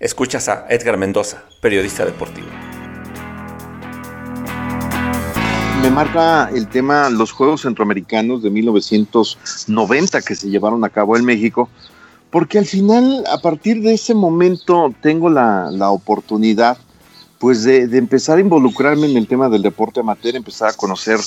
Escuchas a Edgar Mendoza, periodista deportivo. Me marca el tema los Juegos Centroamericanos de 1990 que se llevaron a cabo en México, porque al final, a partir de ese momento, tengo la, oportunidad pues de, empezar a involucrarme en el tema del deporte amateur, empezar a conocer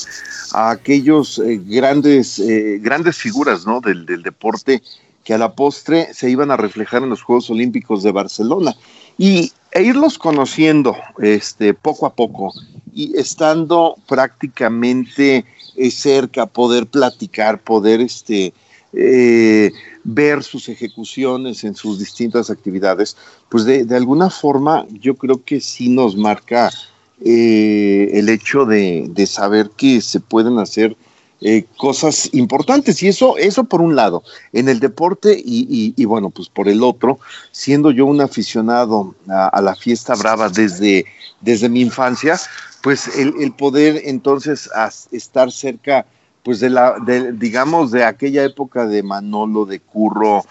a aquellos eh, grandes, eh, grandes figuras ¿no? del, del deporte que a la postre se iban a reflejar en los Juegos Olímpicos de Barcelona. Y e irlos conociendo este poco a poco y estando prácticamente eh, cerca, poder platicar, poder este eh, ver sus ejecuciones en sus distintas actividades, pues de, alguna forma yo creo que sí nos marca eh, el hecho de, de saber que se pueden hacer eh, cosas importantes. Y eso, eso por un lado, en el deporte y, bueno, pues por el otro, siendo yo un aficionado a, la fiesta brava desde, desde mi infancia, pues el, poder entonces estar cerca pues de la, digamos, de aquella época de Manolo, de Curro,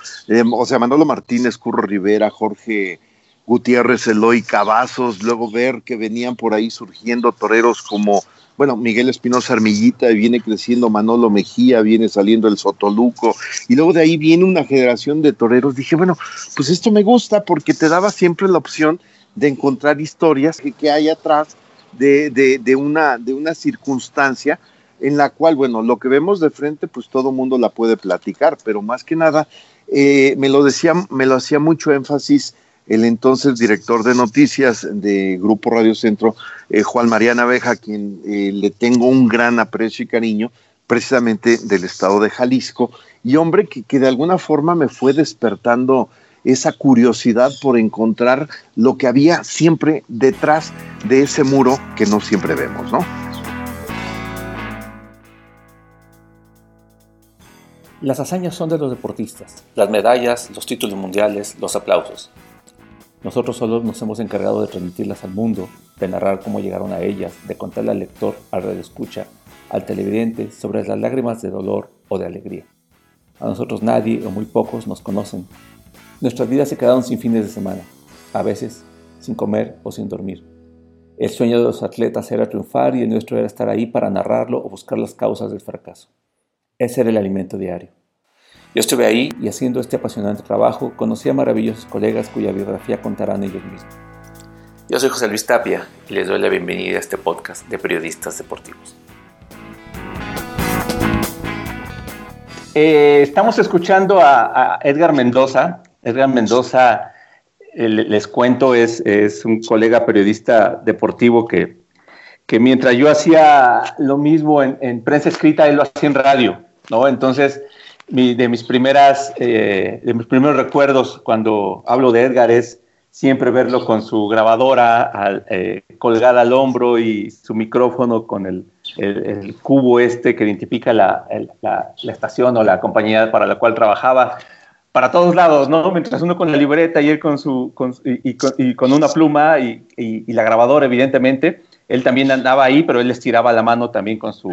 o sea, Manolo Martínez, Curro Rivera, Jorge Gutiérrez, Eloy Cavazos, luego ver que venían por ahí surgiendo toreros como bueno, Miguel Espinosa Armillita, viene creciendo Manolo Mejía, viene saliendo el Sotoluco, y luego de ahí viene una generación de toreros. Dije, bueno, pues esto me gusta porque te daba siempre la opción de encontrar historias que, hay atrás de, de, una, de una circunstancia en la cual, bueno, lo que vemos de frente, pues todo mundo la puede platicar, pero más que nada, eh, me lo decía, me lo hacía mucho énfasis el entonces director de noticias de Grupo Radio Centro, eh, Juan María Naveja, a quien eh, le tengo un gran aprecio y cariño, precisamente del estado de Jalisco, y hombre que, que de alguna forma me fue despertando esa curiosidad por encontrar lo que había siempre detrás de ese muro que no siempre vemos, ¿no? Las hazañas son de los deportistas, las medallas, los títulos mundiales, los aplausos. Nosotros solos nos hemos encargado de transmitirlas al mundo, de narrar cómo llegaron a ellas, de contarle al lector, al escucha, al televidente sobre las lágrimas de dolor o de alegría. A nosotros nadie o muy pocos nos conocen. Nuestras vidas se quedaron sin fines de semana, a veces sin comer o sin dormir. El sueño de los atletas era triunfar y el nuestro era estar ahí para narrarlo o buscar las causas del fracaso. Ese era el alimento diario. Yo estuve ahí y haciendo este apasionante trabajo conocí a maravillosos colegas cuya biografía contarán ellos mismos. Yo soy José Luis Tapia y les doy la bienvenida a este podcast de periodistas deportivos. Eh, estamos escuchando a, Edgar Mendoza. Edgar Mendoza, eh, les cuento, es, es, un colega periodista deportivo que, que mientras yo hacía lo mismo en, en, prensa escrita, él lo hacía en radio, ¿no? Entonces, de, mis primeras, eh, de mis primeros recuerdos cuando hablo de Edgar es siempre verlo con su grabadora eh, colgada al hombro y su micrófono con el, cubo este que identifica la, la, estación o la compañía para la cual trabajaba para todos lados, ¿no? Mientras uno con la libreta y él con su con, y, con, una pluma y, la grabadora, evidentemente, él también andaba ahí, pero él estiraba la mano también con su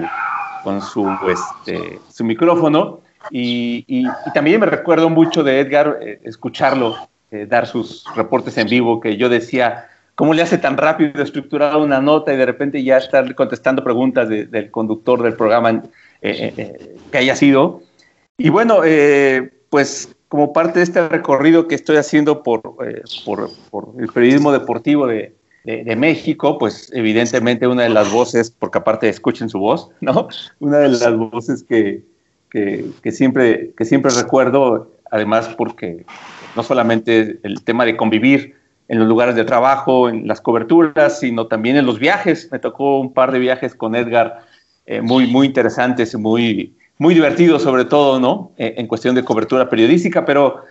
con su este, su micrófono y, también me recuerdo mucho de Edgar eh, escucharlo eh, dar sus reportes en vivo, que yo decía, ¿cómo le hace tan rápido estructurar una nota y de repente ya estar contestando preguntas del conductor del programa eh, que haya sido? Y bueno, pues como parte de este recorrido que estoy haciendo por, por, el periodismo deportivo de, de, México, pues evidentemente una de las voces, porque aparte escuchen su voz, ¿no? Una de las voces que, que, siempre, que siempre recuerdo, además porque no solamente el tema de convivir en los lugares de trabajo, en las coberturas, sino también en los viajes. Me tocó un par de viajes con Edgar eh, muy, muy interesantes, muy, muy divertidos sobre todo, ¿no? Eh, en cuestión de cobertura periodística, pero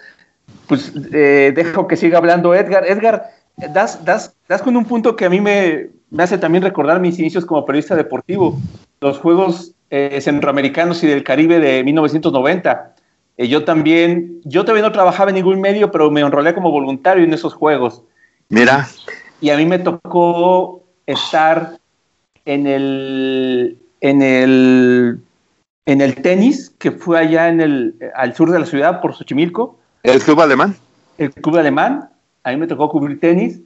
pues eh, dejo que siga hablando Edgar. Edgar, das, das, das con un punto que a mí me, me hace también recordar mis inicios como periodista deportivo. Los Juegos eh, centroamericanos y del Caribe de 1990. Eh, yo también, yo todavía no trabajaba en ningún medio, pero me enrolé como voluntario en esos juegos. Mira. Y a mí me tocó estar en el, en el, en el tenis, que fue allá en el, al sur de la ciudad, por Xochimilco. ¿El club alemán? El club alemán. a mí me tocó cubrir tenis,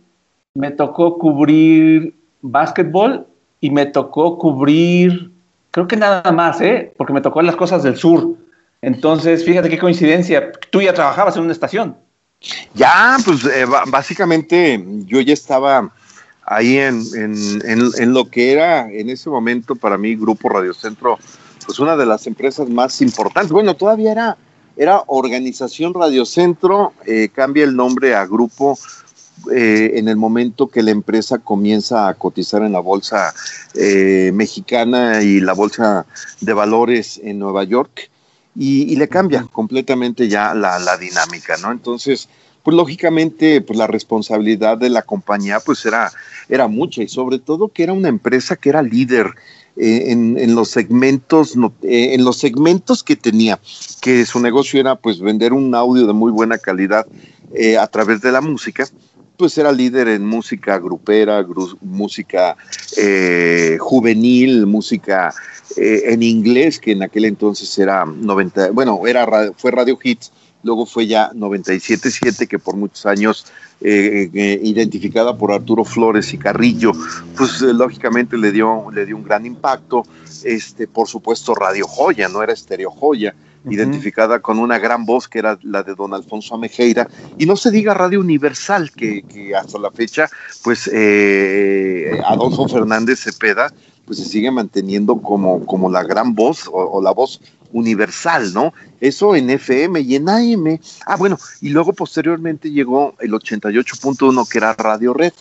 me tocó cubrir básquetbol y me tocó cubrir, creo que nada más, ¿eh? porque me tocó las cosas del sur. Entonces, fíjate qué coincidencia, tú ya trabajabas en una estación. Ya, pues eh, básicamente yo ya estaba ahí en, en, lo que era en ese momento para mí Grupo Radio Centro, pues una de las empresas más importantes. Bueno, todavía era, era Organización Radio Centro, eh, cambia el nombre a Grupo eh, en el momento que la empresa comienza a cotizar en la bolsa mexicana y la bolsa de valores en Nueva York y, le cambia completamente ya la, la, dinámica, ¿no? Entonces, pues lógicamente, pues la responsabilidad de la compañía pues era, era mucha y sobre todo que era una empresa que era líder eh, en, en, los segmentos, eh, en los segmentos que tenía, que su negocio era pues vender un audio de muy buena calidad eh, a través de la música, pues era líder en música grupera, música juvenil, música eh, en inglés, que en aquel entonces era 90, bueno, era fue Radio Hits, luego fue ya 97.7, que por muchos años eh, eh, identificada por Arturo Flores y Carrillo, pues lógicamente le dio, le dio un gran impacto. Este, por supuesto, Radio Joya, no era Estereo Joya, identificada con una gran voz que era la de don Alfonso Amejeira, y no se diga Radio Universal, que, hasta la fecha, pues Adolfo Fernández Cepeda pues se sigue manteniendo como, como la gran voz o, la voz universal, ¿no? Eso en FM y en AM. Ah, bueno, y luego posteriormente llegó el 88.1 que era Radio Red.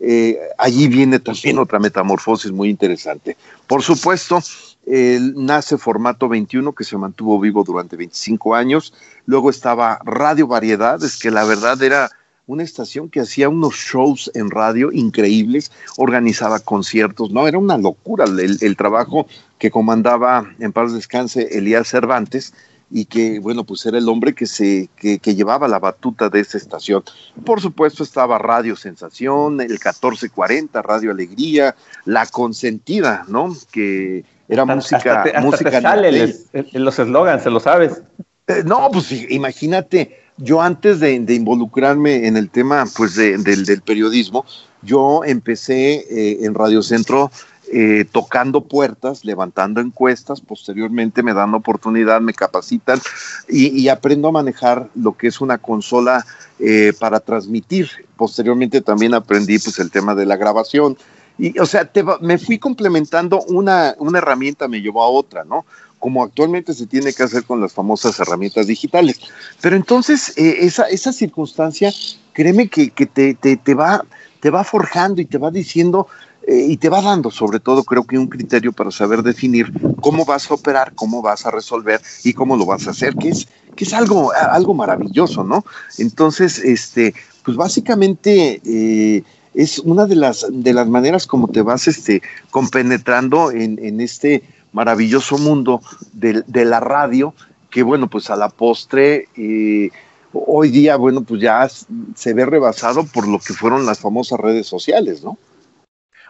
Eh, allí viene también otra metamorfosis muy interesante. Por supuesto, nace formato 21 que se mantuvo vivo durante 25 años. Luego estaba Radio Variedades, que la verdad era una estación que hacía unos shows en radio increíbles, organizaba conciertos, no, era una locura el, trabajo que comandaba en paz descanse Elías Cervantes y que, bueno, pues era el hombre que, se, que, llevaba la batuta de esa estación. Por supuesto estaba Radio Sensación, el 1440, Radio Alegría, La Consentida, ¿no? Que era música... música sale en los eslogans, se lo sabes. Eh, no, pues imagínate, yo antes de, involucrarme en el tema pues del, periodismo, yo empecé eh, en Radio Centro eh, tocando puertas, levantando encuestas, posteriormente me dan oportunidad, me capacitan y, aprendo a manejar lo que es una consola eh, para transmitir. Posteriormente también aprendí pues el tema de la grabación. Y, o sea, me fui complementando una, una herramienta, me llevó a otra, ¿no? como actualmente se tiene que hacer con las famosas herramientas digitales. Pero entonces, eh, esa, esa circunstancia, créeme que, te, te, va, te va forjando y te va diciendo eh, y te va dando, sobre todo, creo que un criterio para saber definir cómo vas a operar, cómo vas a resolver y cómo lo vas a hacer, que es, que es algo, algo maravilloso, ¿no? Entonces, este, pues básicamente... Eh, es una de las, de las maneras como te vas este, compenetrando en, en este maravilloso mundo de, la radio, que bueno, pues a la postre, eh, hoy día, bueno, pues ya se ve rebasado por lo que fueron las famosas redes sociales, ¿no?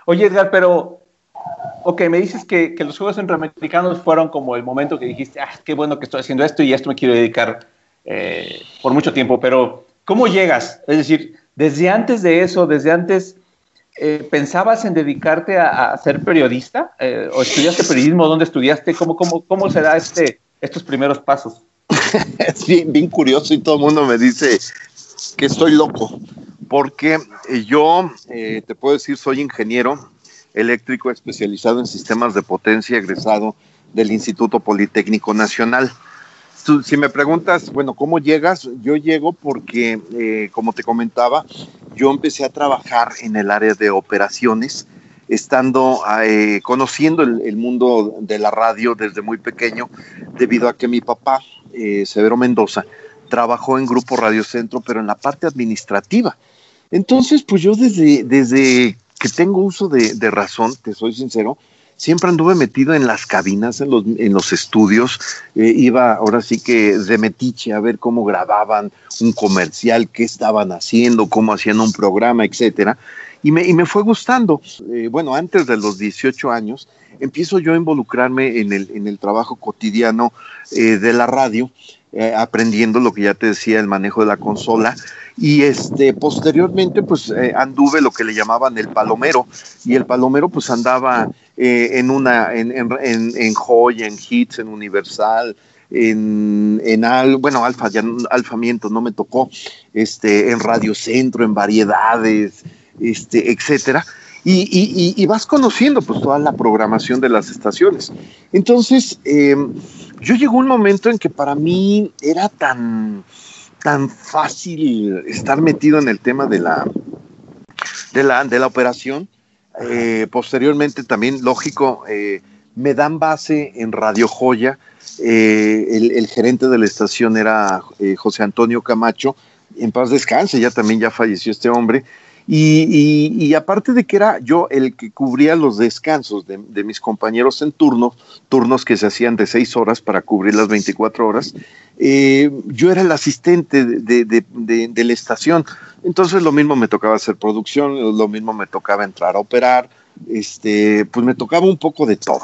Oye, Edgar, pero, ok, me dices que, los Juegos Centroamericanos fueron como el momento que dijiste, ah, qué bueno que estoy haciendo esto y esto me quiero dedicar eh, por mucho tiempo, pero ¿cómo llegas? Es decir, desde antes de eso, desde antes eh, ¿pensabas en dedicarte a, ser periodista? Eh, ¿O estudiaste periodismo? ¿Dónde estudiaste? ¿Cómo, cómo, cómo se da este, estos primeros pasos? es bien, curioso y todo el mundo me dice que estoy loco, porque eh, yo, te puedo decir, soy ingeniero eléctrico especializado en sistemas de potencia, egresado del Instituto Politécnico Nacional si me preguntas, bueno, ¿cómo llegas? Yo llego porque, eh, como te comentaba, yo empecé a trabajar en el área de operaciones, estando eh, conociendo el, mundo de la radio desde muy pequeño, debido a que mi papá, eh, Severo Mendoza, trabajó en Grupo Radio Centro, pero en la parte administrativa. Entonces, pues yo desde, desde que tengo uso de, de razón, te soy sincero, siempre anduve metido en las cabinas, en los, en los estudios, eh, iba ahora sí que de metiche a ver cómo grababan un comercial, qué estaban haciendo, cómo hacían un programa, etcétera. Y me, y me fue gustando. Eh, bueno, antes de los 18 años, empiezo yo a involucrarme en el, en el trabajo cotidiano eh, de la radio aprendiendo lo que ya te decía, el manejo de la consola. Y este, posteriormente, pues anduve lo que le llamaban el palomero. Y el palomero, pues andaba eh, en una, en, en, en, Joy, en Hits, en Universal, en, en al, bueno, Alfa, ya Alfamiento no me tocó, este, en Radio Centro, en variedades, este, etcétera. Y, y, y, vas conociendo pues toda la programación de las estaciones. Entonces, eh, yo llegó un momento en que para mí era tan, tan fácil estar metido en el tema de la, de la, de la operación. Eh, posteriormente también, lógico, eh, me dan base en Radio Joya. Eh, el, el, gerente de la estación era eh, José Antonio Camacho. En paz descanse, ya también ya falleció este hombre. Y, aparte de que era yo el que cubría los descansos de, mis compañeros en turno, turnos que se hacían de seis horas para cubrir las 24 horas, eh, yo era el asistente de, de, de, la estación. Entonces lo mismo me tocaba hacer producción, lo mismo me tocaba entrar a operar, este, pues me tocaba un poco de todo.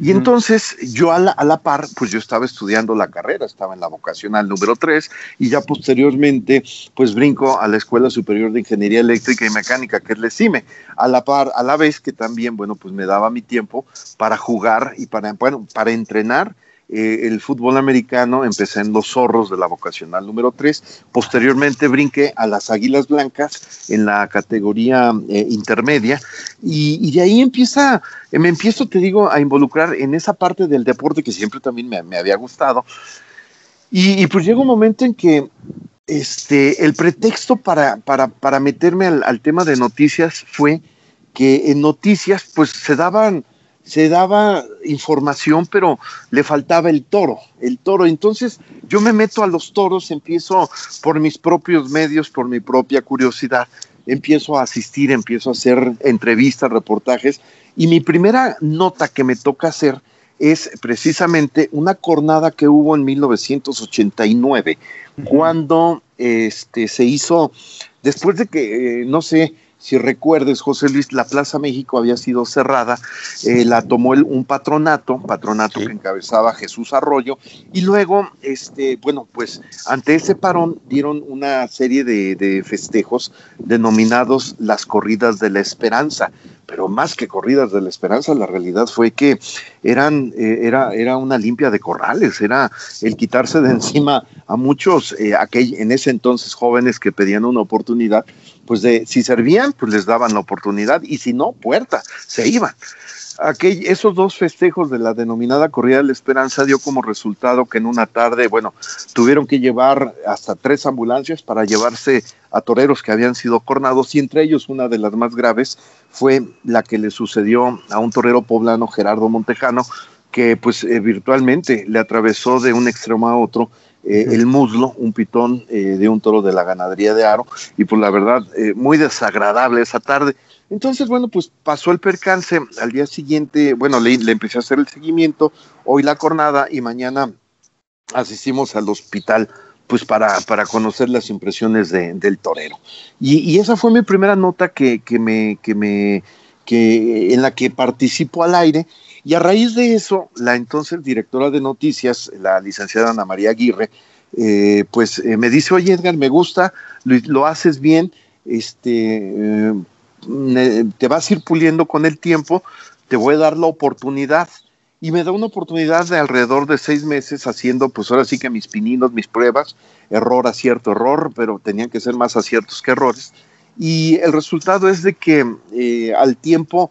Y entonces yo a la, a la, par, pues yo estaba estudiando la carrera, estaba en la vocacional número 3 y ya posteriormente pues brinco a la Escuela Superior de Ingeniería Eléctrica y Mecánica, que es la CIME, a la par, a la vez que también, bueno, pues me daba mi tiempo para jugar y para, bueno, para entrenar eh, el fútbol americano, empecé en los zorros de la vocacional número 3, posteriormente brinqué a las Águilas Blancas en la categoría eh, intermedia y, de ahí empieza, me empiezo, te digo, a involucrar en esa parte del deporte que siempre también me, me había gustado. Y, y, pues llega un momento en que este, el pretexto para, para, para meterme al, al tema de noticias fue que en noticias pues se daban se daba información, pero le faltaba el toro, el toro. Entonces yo me meto a los toros, empiezo por mis propios medios, por mi propia curiosidad, empiezo a asistir, empiezo a hacer entrevistas, reportajes, y mi primera nota que me toca hacer es precisamente una cornada que hubo en 1989, uh -huh. cuando este, se hizo, después de que, eh, no sé, si recuerdes, José Luis, la Plaza México había sido cerrada, eh, la tomó el, un patronato, patronato sí. que encabezaba Jesús Arroyo, y luego, este, bueno, pues ante ese parón dieron una serie de, de festejos denominados las corridas de la esperanza, pero más que corridas de la esperanza, la realidad fue que eran, eh, era, era una limpia de corrales, era el quitarse de encima a muchos, eh, aquel, en ese entonces jóvenes que pedían una oportunidad, pues de si servían, pues les daban la oportunidad, y si no, puerta, se iban. Aquel, esos dos festejos de la denominada Corrida de la Esperanza dio como resultado que en una tarde, bueno, tuvieron que llevar hasta tres ambulancias para llevarse a toreros que habían sido cornados y entre ellos una de las más graves fue la que le sucedió a un torero poblano, Gerardo Montejano, que pues eh, virtualmente le atravesó de un extremo a otro eh, el muslo, un pitón eh, de un toro de la ganadería de Aro, y pues la verdad, eh, muy desagradable esa tarde. Entonces, bueno, pues pasó el percance, al día siguiente, bueno, le, le empecé a hacer el seguimiento, hoy la cornada y mañana asistimos al hospital pues para, para conocer las impresiones de, del torero. Y, y, esa fue mi primera nota que, que me, que me, que, en la que participo al aire. Y a raíz de eso, la entonces directora de noticias, la licenciada Ana María Aguirre, eh, pues eh, me dice, oye Edgar, me gusta, lo, lo haces bien, este, eh, te vas a ir puliendo con el tiempo, te voy a dar la oportunidad. Y me da una oportunidad de alrededor de seis meses haciendo, pues ahora sí que mis pininos, mis pruebas, error, acierto, error, pero tenían que ser más aciertos que errores. Y el resultado es de que al tiempo,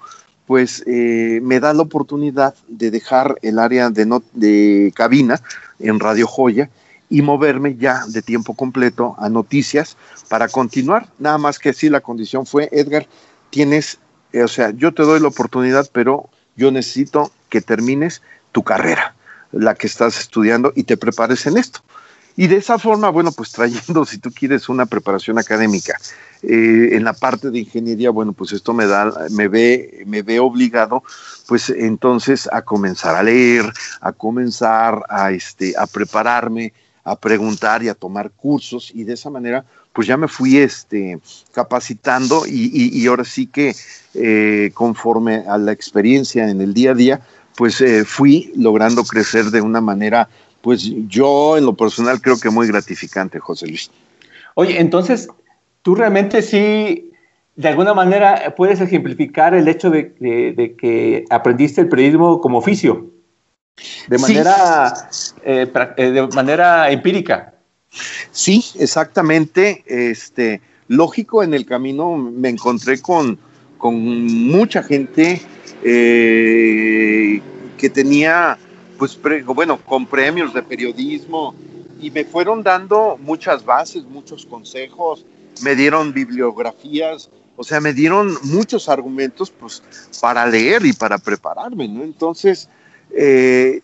pues eh, me da la oportunidad de dejar el área de, no, de cabina en Radio Joya y moverme ya de tiempo completo a noticias para continuar. Nada más que sí, la condición fue, Edgar, tienes, eh, o sea, yo te doy la oportunidad, pero yo necesito que termines tu carrera, la que estás estudiando y te prepares en esto. Y de esa forma, bueno, pues trayendo, si tú quieres, una preparación académica eh, en la parte de ingeniería, bueno, pues esto me da, me ve, me ve obligado, pues entonces a comenzar a leer, a comenzar a, este, a prepararme, a preguntar y a tomar cursos y de esa manera pues ya me fui este, capacitando y, y, ahora sí que eh, conforme a la experiencia en el día a día, pues eh, fui logrando crecer de una manera pues yo en lo personal creo que muy gratificante, José Luis. Oye, entonces, tú realmente sí, de alguna manera, puedes ejemplificar el hecho de, que aprendiste el periodismo como oficio, de manera, eh, eh, de manera empírica. Sí, exactamente. Este, lógico, en el camino me encontré con, con mucha gente eh, que tenía, pues, bueno, con premios de periodismo y me fueron dando muchas bases, muchos consejos, me dieron bibliografías, o sea, me dieron muchos argumentos, pues, para leer y para prepararme, ¿no? Entonces, eh,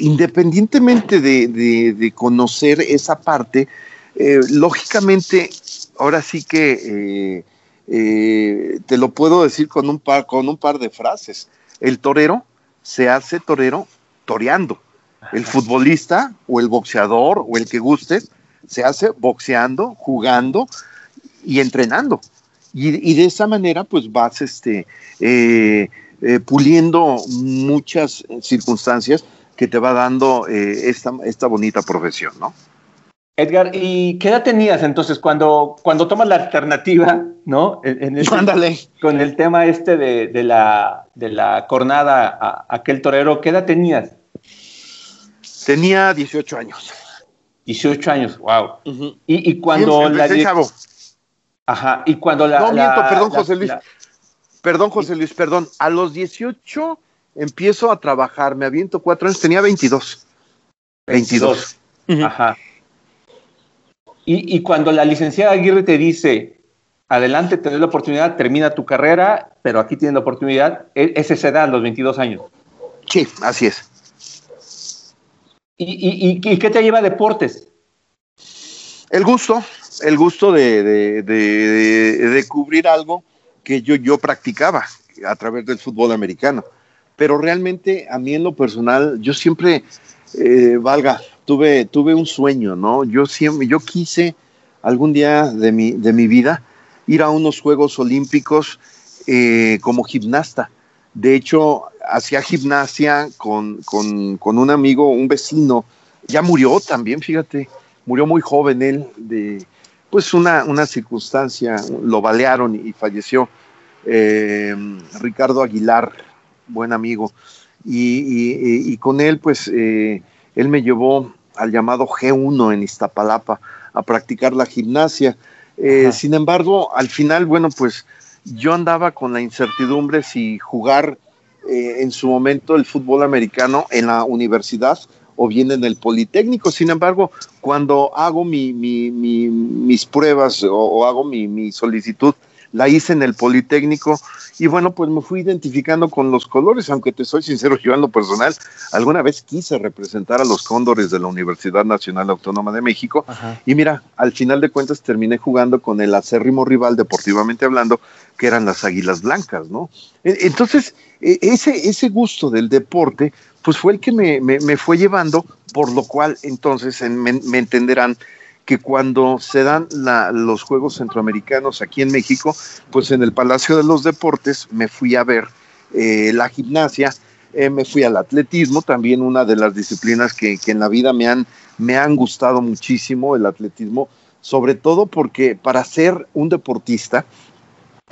independientemente de, conocer esa parte, eh, lógicamente, ahora sí que eh, te lo puedo decir con un, par, con un par de frases. El torero se hace torero toreando. El futbolista o el boxeador o el que guste se hace boxeando, jugando y entrenando. Y, de esa manera pues vas este, eh, eh, puliendo muchas circunstancias que te va dando esta, esta bonita profesión, ¿no? Edgar, ¿y qué edad tenías entonces cuando, cuando tomas la alternativa, ¿no? En, Con el tema este de, la, de la cornada a, aquel torero, ¿qué edad tenías? Tenía 18 años. 18 años, wow. y, cuando la... Ajá, y cuando la... No, miento, perdón, José Luis. Perdón, José Luis, perdón. A los 18 empiezo a trabajar, me aviento cuatro años, tenía 22. 22. Ajá. Y, cuando la licenciada Aguirre te dice, adelante, te doy la oportunidad, termina tu carrera, pero aquí tienes la oportunidad, e, es esa edad, los 22 años. Sí, así es. ¿Y, qué te lleva a deportes? El gusto, el gusto de, de, cubrir algo que yo, yo practicaba a través del fútbol americano. Pero realmente a mí en lo personal, yo siempre, eh, valga, tuve, tuve un sueño, ¿no? Yo siempre, yo quise algún día de mi, de mi vida ir a unos Juegos Olímpicos eh, como gimnasta. De hecho, hacía gimnasia con, un amigo, un vecino, ya murió también, fíjate, murió muy joven él, de pues una, una circunstancia, lo balearon y falleció. Eh, Ricardo Aguilar, buen amigo, y, con él, pues, eh, él me llevó al llamado G1 en Iztapalapa a practicar la gimnasia. Eh, sin embargo, al final, bueno, pues yo andaba con la incertidumbre si jugar eh, en su momento el fútbol americano en la universidad o bien en el Politécnico. Sin embargo, cuando hago mis pruebas o, hago mi solicitud la hice en el Politécnico y bueno, pues me fui identificando con los colores, aunque te soy sincero, yo en lo personal, alguna vez quise representar a los cóndores de la Universidad Nacional Autónoma de México y mira, al final de cuentas terminé jugando con el acérrimo rival, deportivamente hablando, que eran las Águilas Blancas, ¿no? E, entonces, e, ese, ese gusto del deporte, pues fue el que me, me, fue llevando, por lo cual entonces me entenderán que cuando se dan los Juegos Centroamericanos aquí en México, pues en el Palacio de los Deportes me fui a ver eh, la gimnasia, eh, me fui al atletismo, también una de las disciplinas que, en la vida me han, me han gustado muchísimo, el atletismo, sobre todo porque para ser un deportista,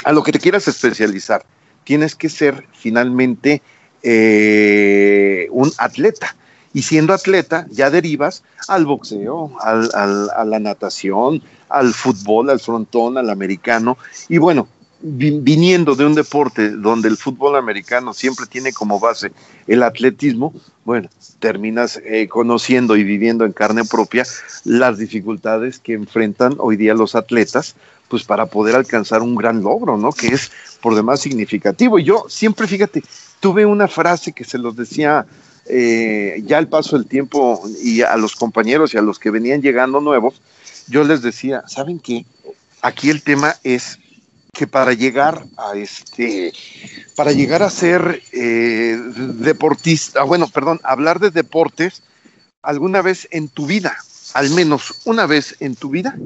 a lo que te quieras especializar, tienes que ser finalmente eh, un atleta y siendo atleta ya derivas al boxeo, al, a la natación, al fútbol, al frontón, al americano. Y bueno, viniendo de un deporte donde el fútbol americano siempre tiene como base el atletismo, bueno, terminas eh, conociendo y viviendo en carne propia las dificultades que enfrentan hoy día los atletas, pues para poder alcanzar un gran logro, ¿no? Que es por demás significativo. Y yo siempre, fíjate, tuve una frase que se los decía eh, ya al paso del tiempo y a los compañeros y a los que venían llegando nuevos, yo les decía, ¿saben qué? Aquí el tema es que para llegar a este, para llegar a ser eh, deportista, bueno, perdón, hablar de deportes, alguna vez en tu vida, al menos una vez en tu vida,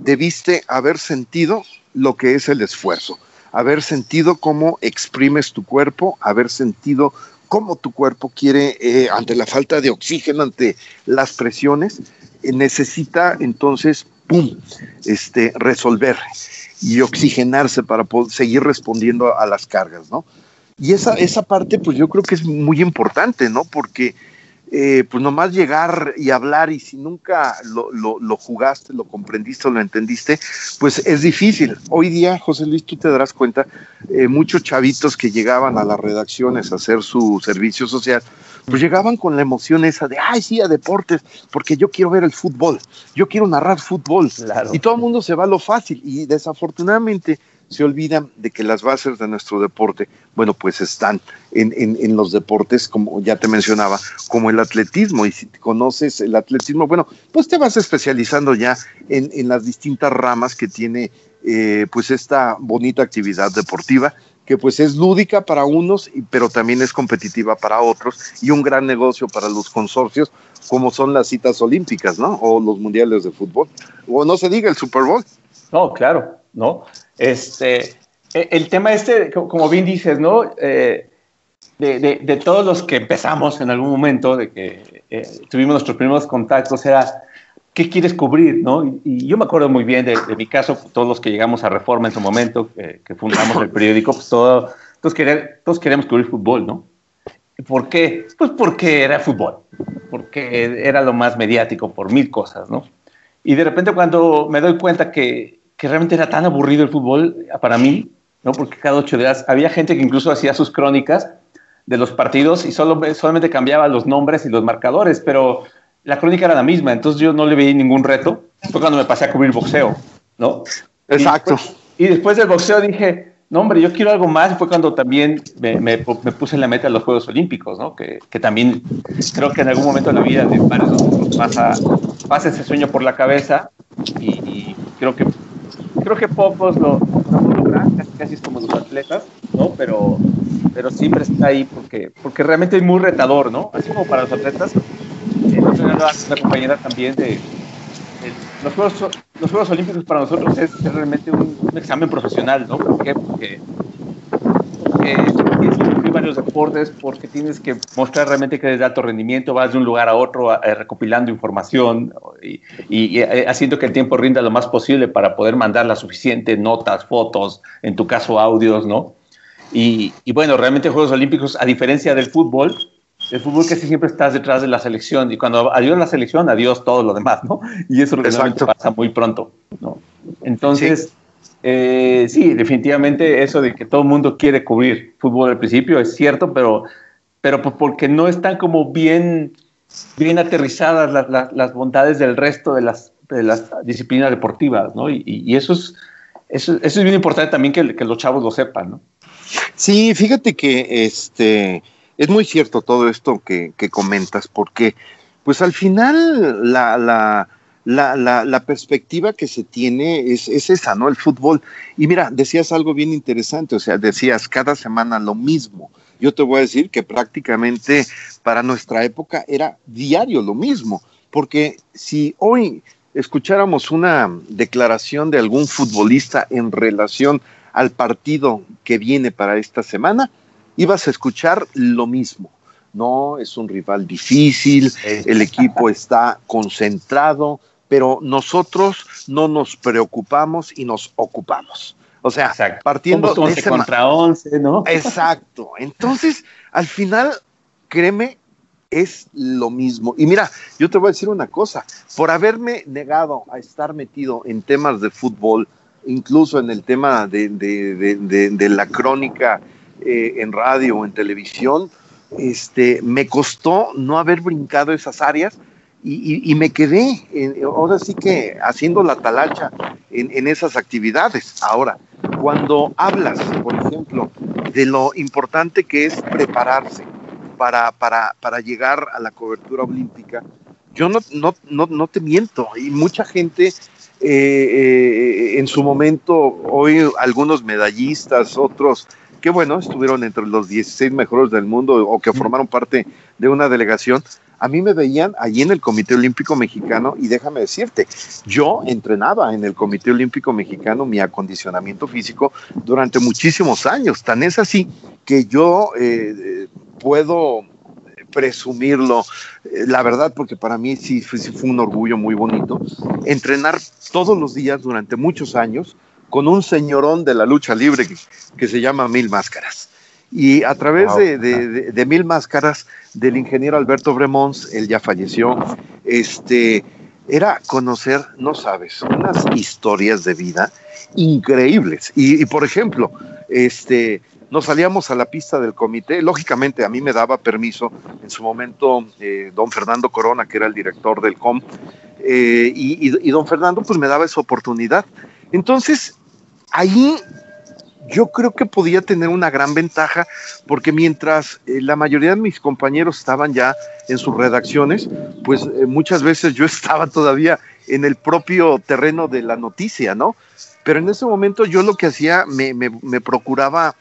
debiste haber sentido lo que es el esfuerzo, haber sentido cómo exprimes tu cuerpo, haber sentido cómo tu cuerpo quiere, eh, ante la falta de oxígeno, ante las presiones, eh, necesita entonces, ¡pum!, este, resolver y oxigenarse para seguir respondiendo a las cargas, ¿no? Y esa, esa parte, pues yo creo que es muy importante, ¿no? Porque eh, pues nomás llegar y hablar y si nunca lo, lo, jugaste, lo comprendiste o lo entendiste, pues es difícil. Hoy día, José Luis, tú te darás cuenta, eh, muchos chavitos que llegaban a las redacciones a hacer su servicio social, pues llegaban con la emoción esa de, ay, sí, a deportes, porque yo quiero ver el fútbol, yo quiero narrar fútbol. Y todo el mundo se va a lo fácil y desafortunadamente se olvidan de que las bases de nuestro deporte, bueno, pues están en, en, los deportes, como ya te mencionaba, como el atletismo. Y si conoces el atletismo, bueno, pues te vas especializando ya en, en las distintas ramas que tiene eh, pues esta bonita actividad deportiva que pues es lúdica para unos, pero también es competitiva para otros y un gran negocio para los consorcios, como son las citas olímpicas, ¿no? O los mundiales de fútbol. O no se diga el Super Bowl. No, claro, ¿no? Este, e, el tema este, como bien dices, ¿no? Eh, de, todos los que empezamos en algún momento, de que eh, tuvimos nuestros primeros contactos, era, ¿qué quieres cubrir? ¿no? Y, yo me acuerdo muy bien de, mi caso, todos los que llegamos a Reforma en su momento, que fundamos el periódico, pues todo, todos, todos queríamos cubrir fútbol, ¿no? ¿Por qué? Pues porque era fútbol, porque era lo más mediático por mil cosas, ¿no? Y de repente cuando me doy cuenta que que realmente era tan aburrido el fútbol para mí, ¿no? Porque cada ocho días había gente que incluso hacía sus crónicas de los partidos y solo, solamente cambiaba los nombres y los marcadores, pero la crónica era la misma, entonces yo no le veía ningún reto. Fue cuando me pasé a cubrir boxeo, ¿no? Exacto. Y después, del boxeo dije, no, hombre, yo quiero algo más. Y fue cuando también me, me, puse en la meta de los Juegos Olímpicos, ¿no? Que, que, también creo que en algún momento de la vida de varios pasa, pasa ese sueño por la cabeza y, y creo que creo que pocos lo, logran, casi, es como los atletas, ¿no? Pero, pero siempre está ahí porque, porque realmente es muy retador, ¿no? Así como para los atletas. Eh, compañera también de, los, Juegos, los Juegos Olímpicos para nosotros es, realmente un, examen profesional, ¿no? ¿Por qué? Porque tienes que varios deportes porque tienes que mostrar realmente que eres de alto rendimiento, vas de un lugar a otro eh, recopilando información y, eh, haciendo que el tiempo rinda lo más posible para poder mandar las suficientes notas, fotos, en tu caso audios, ¿no? Y, bueno, realmente Juegos Olímpicos, a diferencia del fútbol, el fútbol casi siempre estás detrás de la selección y cuando adiós la selección, adiós todo lo demás, ¿no? Y eso realmente pasa muy pronto, ¿no? Entonces... Eh, sí, definitivamente eso de que todo el mundo quiere cubrir fútbol al principio es cierto, pero, pero pues porque no están como bien, bien aterrizadas las, bondades del resto de las, las disciplinas deportivas, ¿no? Y, eso, es, eso, es bien importante también que, los chavos lo sepan, ¿no? Sí, fíjate que este, es muy cierto todo esto que, que comentas, porque pues al final la la, la, la, perspectiva que se tiene es, es, esa, ¿no? El fútbol. Y mira, decías algo bien interesante, o sea, decías cada semana lo mismo. Yo te voy a decir que prácticamente para nuestra época era diario lo mismo, porque si hoy escucháramos una declaración de algún futbolista en relación al partido que viene para esta semana, ibas a escuchar lo mismo. No, es un rival difícil, el equipo está concentrado, pero nosotros no nos preocupamos y nos ocupamos. O sea, partiendo de ese contra 11, ¿no? Exacto. Entonces, al final, créeme, es lo mismo. Y mira, yo te voy a decir una cosa, por haberme negado a estar metido en temas de fútbol, incluso en el tema de, la crónica eh, en radio o en televisión, este, me costó no haber brincado esas áreas y, me quedé, ahora sí que haciendo la talacha en, esas actividades. Ahora, cuando hablas, por ejemplo, de lo importante que es prepararse para, para, para llegar a la cobertura olímpica, yo no, no, no, no te miento, y mucha gente eh, eh, en su momento, hoy algunos medallistas, otros que bueno, estuvieron entre los 16 mejores del mundo o que formaron parte de una delegación, a mí me veían allí en el Comité Olímpico Mexicano y déjame decirte, yo entrenaba en el Comité Olímpico Mexicano mi acondicionamiento físico durante muchísimos años. Tan es así que yo, eh, puedo presumirlo, eh, la verdad, porque para mí sí, fue un orgullo muy bonito, entrenar todos los días durante muchos años con un señorón de la lucha libre que, se llama Mil Máscaras. Y a través de, Mil Máscaras del ingeniero Alberto Bremons, él ya falleció, este, era conocer, no sabes, unas historias de vida increíbles. Y, y por ejemplo, este, nos salíamos a la pista del comité. Lógicamente, a mí me daba permiso en su momento eh, don Fernando Corona, que era el director del COM, eh, y, don Fernando pues me daba esa oportunidad. Entonces, ahí yo creo que podía tener una gran ventaja, porque mientras eh, la mayoría de mis compañeros estaban ya en sus redacciones, pues muchas veces yo estaba todavía en el propio terreno de la noticia, ¿no? Pero en ese momento yo lo que hacía, me, me procuraba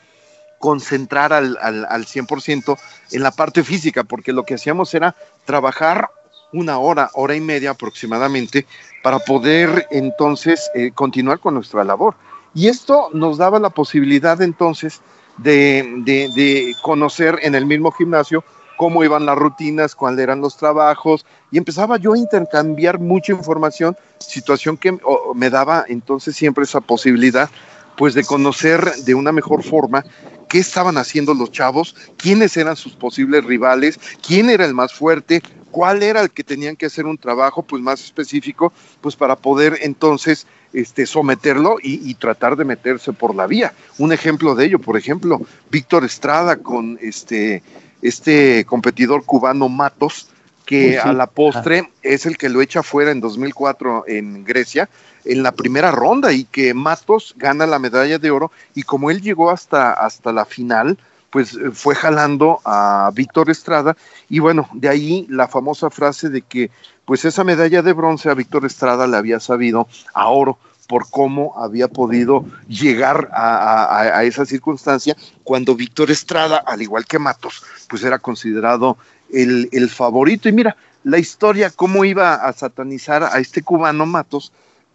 concentrar al, al, al 100% en la parte física, porque lo que hacíamos era trabajar una hora, hora y media aproximadamente, para poder entonces eh, continuar con nuestra labor. Y esto nos daba la posibilidad entonces de, de, conocer en el mismo gimnasio cómo iban las rutinas, cuáles eran los trabajos, y empezaba yo a intercambiar mucha información, situación que me daba entonces siempre esa posibilidad, pues de conocer de una mejor forma qué estaban haciendo los chavos, quiénes eran sus posibles rivales, quién era el más fuerte, cuál era el que tenían que hacer un trabajo pues más específico, pues para poder entonces este, someterlo y, tratar de meterse por la vía. Un ejemplo de ello, por ejemplo, Víctor Estrada con este, este competidor cubano Matos, que a la postre es el que lo echa fuera en 2004 en Grecia, en la primera ronda, y que Matos gana la medalla de oro, y como él llegó hasta, hasta la final, pues eh, fue jalando a Víctor Estrada, y bueno, de ahí la famosa frase de que pues esa medalla de bronce a Víctor Estrada le había sabido a oro por cómo había podido llegar a, esa circunstancia cuando Víctor Estrada, al igual que Matos, pues era considerado el, favorito. Y mira, la historia, cómo iba a satanizar a este cubano Matos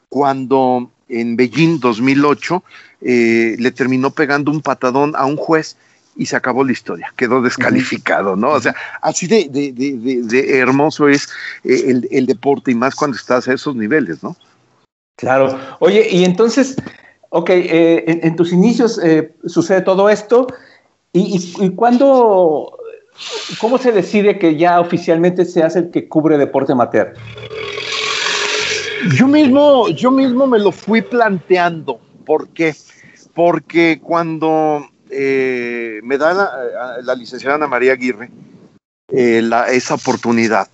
cuando en Beijing 2008 eh, le terminó pegando un patadón a un juez y se acabó la historia, quedó descalificado, ¿no? O sea, así de, de, de, hermoso es eh, el, el, deporte y más cuando estás a esos niveles, ¿no? Claro. Oye, y entonces, ok, eh, en, tus inicios sucede todo esto, y, y, y cuándo ¿Cómo se decide que ya oficialmente se hace el que cubre deporte amateur? Yo mismo, yo mismo me lo fui planteando. ¿Por qué? Porque cuando eh, me da la, licenciada Ana María Aguirre eh, esa oportunidad,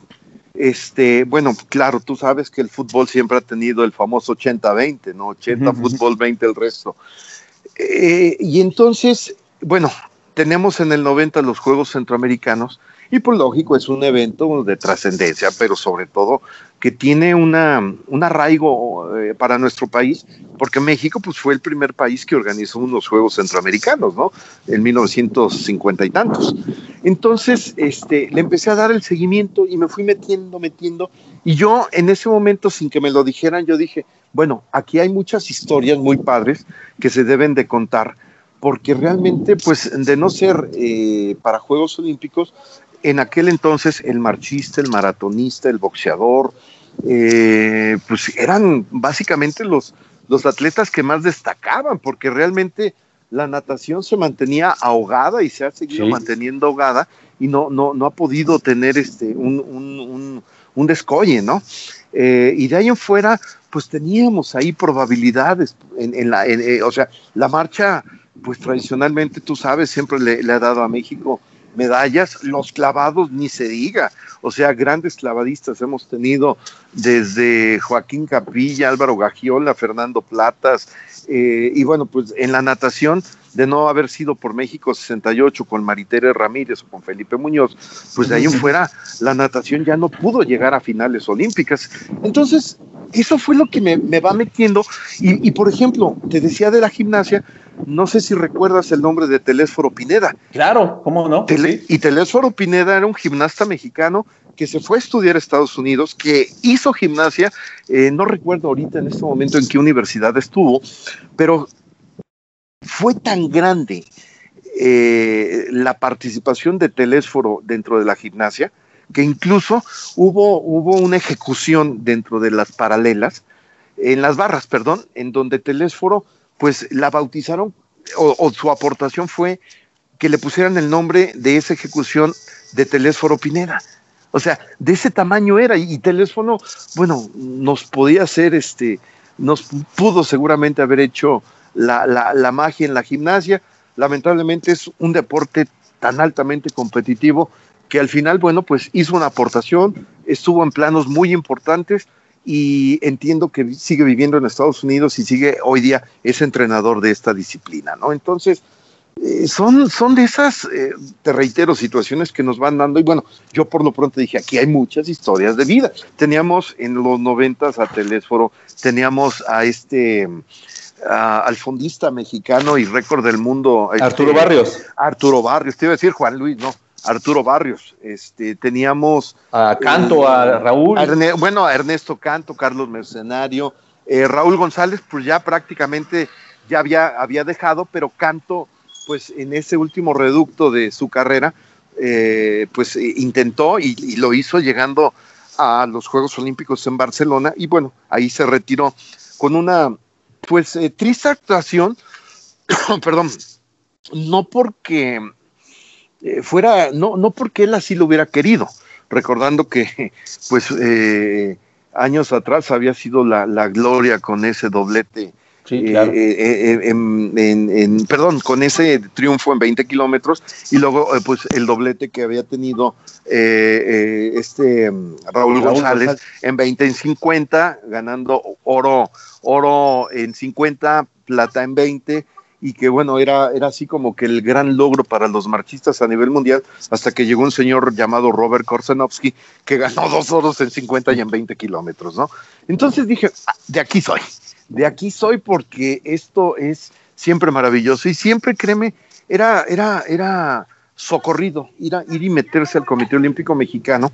este, bueno, claro, tú sabes que el fútbol siempre ha tenido el famoso 80-20, ¿no? 80 fútbol, 20 el resto. Eh, y entonces, bueno, tenemos en el 90 los Juegos Centroamericanos y por lógico es un evento de trascendencia, pero sobre todo que tiene una, un arraigo eh, para nuestro país, porque México pues fue el primer país que organizó unos Juegos Centroamericanos, ¿no? En 1950 y tantos. Entonces, este, le empecé a dar el seguimiento y me fui metiendo, metiendo, y yo en ese momento, sin que me lo dijeran, yo dije, bueno, aquí hay muchas historias muy padres que se deben de contar porque realmente, pues, de no ser eh, para Juegos Olímpicos, en aquel entonces el marchista, el maratonista, el boxeador, eh, pues eran básicamente los, los atletas que más destacaban, porque realmente la natación se mantenía ahogada y se ha seguido manteniendo ahogada y no, no, no ha podido tener este, un, un, un, descolle, ¿no? Eh, y de ahí en fuera, pues teníamos ahí probabilidades en, la, o sea, la marcha pues tradicionalmente, tú sabes, siempre le, ha dado a México medallas, los clavados ni se diga, o sea, grandes clavadistas hemos tenido desde Joaquín Capilla, Álvaro Gagiola, Fernando Platas, eh, y bueno, pues en la natación, de no haber sido por México 68 con Maritere Ramírez o con Felipe Muñoz, pues de ahí en fuera la natación ya no pudo llegar a finales olímpicas. Entonces, eso fue lo que me, va metiendo. Y, por ejemplo, te decía de la gimnasia, no sé si recuerdas el nombre de Telésforo Pineda. Claro, ¿cómo no? Y Telésforo Pineda era un gimnasta mexicano que se fue a estudiar a Estados Unidos, que hizo gimnasia, eh, no recuerdo ahorita en este momento en qué universidad estuvo, pero fue tan grande eh, la participación de Telésforo dentro de la gimnasia, que incluso hubo, hubo una ejecución dentro de las paralelas, en las barras, perdón, en donde Telésforo, pues la bautizaron, o, su aportación fue que le pusieran el nombre de esa ejecución de Telésforo Pineda. O sea, de ese tamaño era, y, Telésforo, bueno, nos podía hacer, este, nos pudo seguramente haber hecho la, la magia en la gimnasia. Lamentablemente es un deporte tan altamente competitivo que al final, bueno, pues hizo una aportación, estuvo en planos muy importantes y entiendo que sigue viviendo en Estados Unidos y sigue hoy día es entrenador de esta disciplina, ¿no? Entonces, eh, son, son de esas, eh, te reitero, situaciones que nos van dando y bueno, yo por lo pronto dije, aquí hay muchas historias de vida. Teníamos en los noventas a Telésforo, teníamos a este... al fondista mexicano y récord del mundo. Arturo este, Barrios. Arturo Barrios, te iba a decir Juan Luis, no, Arturo Barrios, este, teníamos a Canto, a eh, Raúl. bueno, a Ernesto Canto, Carlos Mercenario, eh, Raúl González, pues ya prácticamente ya había, había dejado, pero Canto, pues en ese último reducto de su carrera, eh, pues intentó y, lo hizo llegando a los Juegos Olímpicos en Barcelona y bueno, ahí se retiró con una, pues triste actuación, perdón, no porque eh, fuera, no, no porque él así lo hubiera querido, recordando que, pues, eh, años atrás había sido la, gloria con ese doblete. Eh, en, perdón, con ese triunfo en 20 kilómetros y luego pues el doblete que había tenido este Raúl, González, en 20 en 50, ganando oro, oro en 50, plata en 20 y que bueno, era, era así como que el gran logro para los marchistas a nivel mundial, hasta que llegó un señor llamado Robert Korsenowski, que ganó dos oros en 50 y en 20 kilómetros, ¿no? Entonces dije, ah, de aquí soy, de aquí soy porque esto es siempre maravilloso y siempre, créeme, era, era, era socorrido ir, a, ir y meterse al Comité Olímpico Mexicano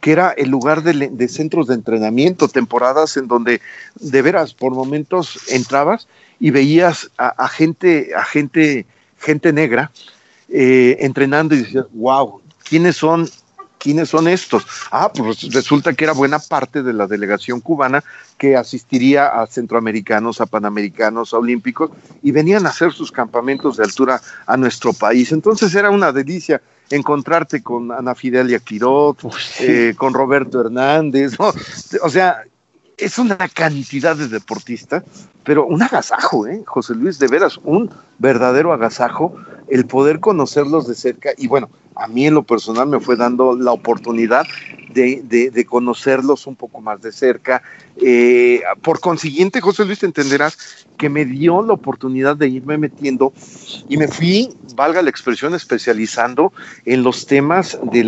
que era el lugar de, de, centros de entrenamiento, temporadas en donde de veras por momentos entrabas y veías a, gente, a gente, gente negra eh, entrenando y decías, wow, ¿quiénes son? ¿Quiénes son estos? Ah, pues resulta que era buena parte de la delegación cubana que asistiría a centroamericanos, a panamericanos, a olímpicos y venían a hacer sus campamentos de altura a nuestro país. Entonces era una delicia encontrarte con Ana Fidelia Quirot, eh, con Roberto Hernández, o sea, es una cantidad de deportistas, pero un agasajo, ¿eh? José Luis, de veras, un verdadero agasajo el poder conocerlos de cerca. Y bueno, a mí en lo personal me fue dando la oportunidad de, conocerlos un poco más de cerca. Eh, por consiguiente, José Luis, entenderás que me dio la oportunidad de irme metiendo y me fui, valga la expresión, especializando en los temas de,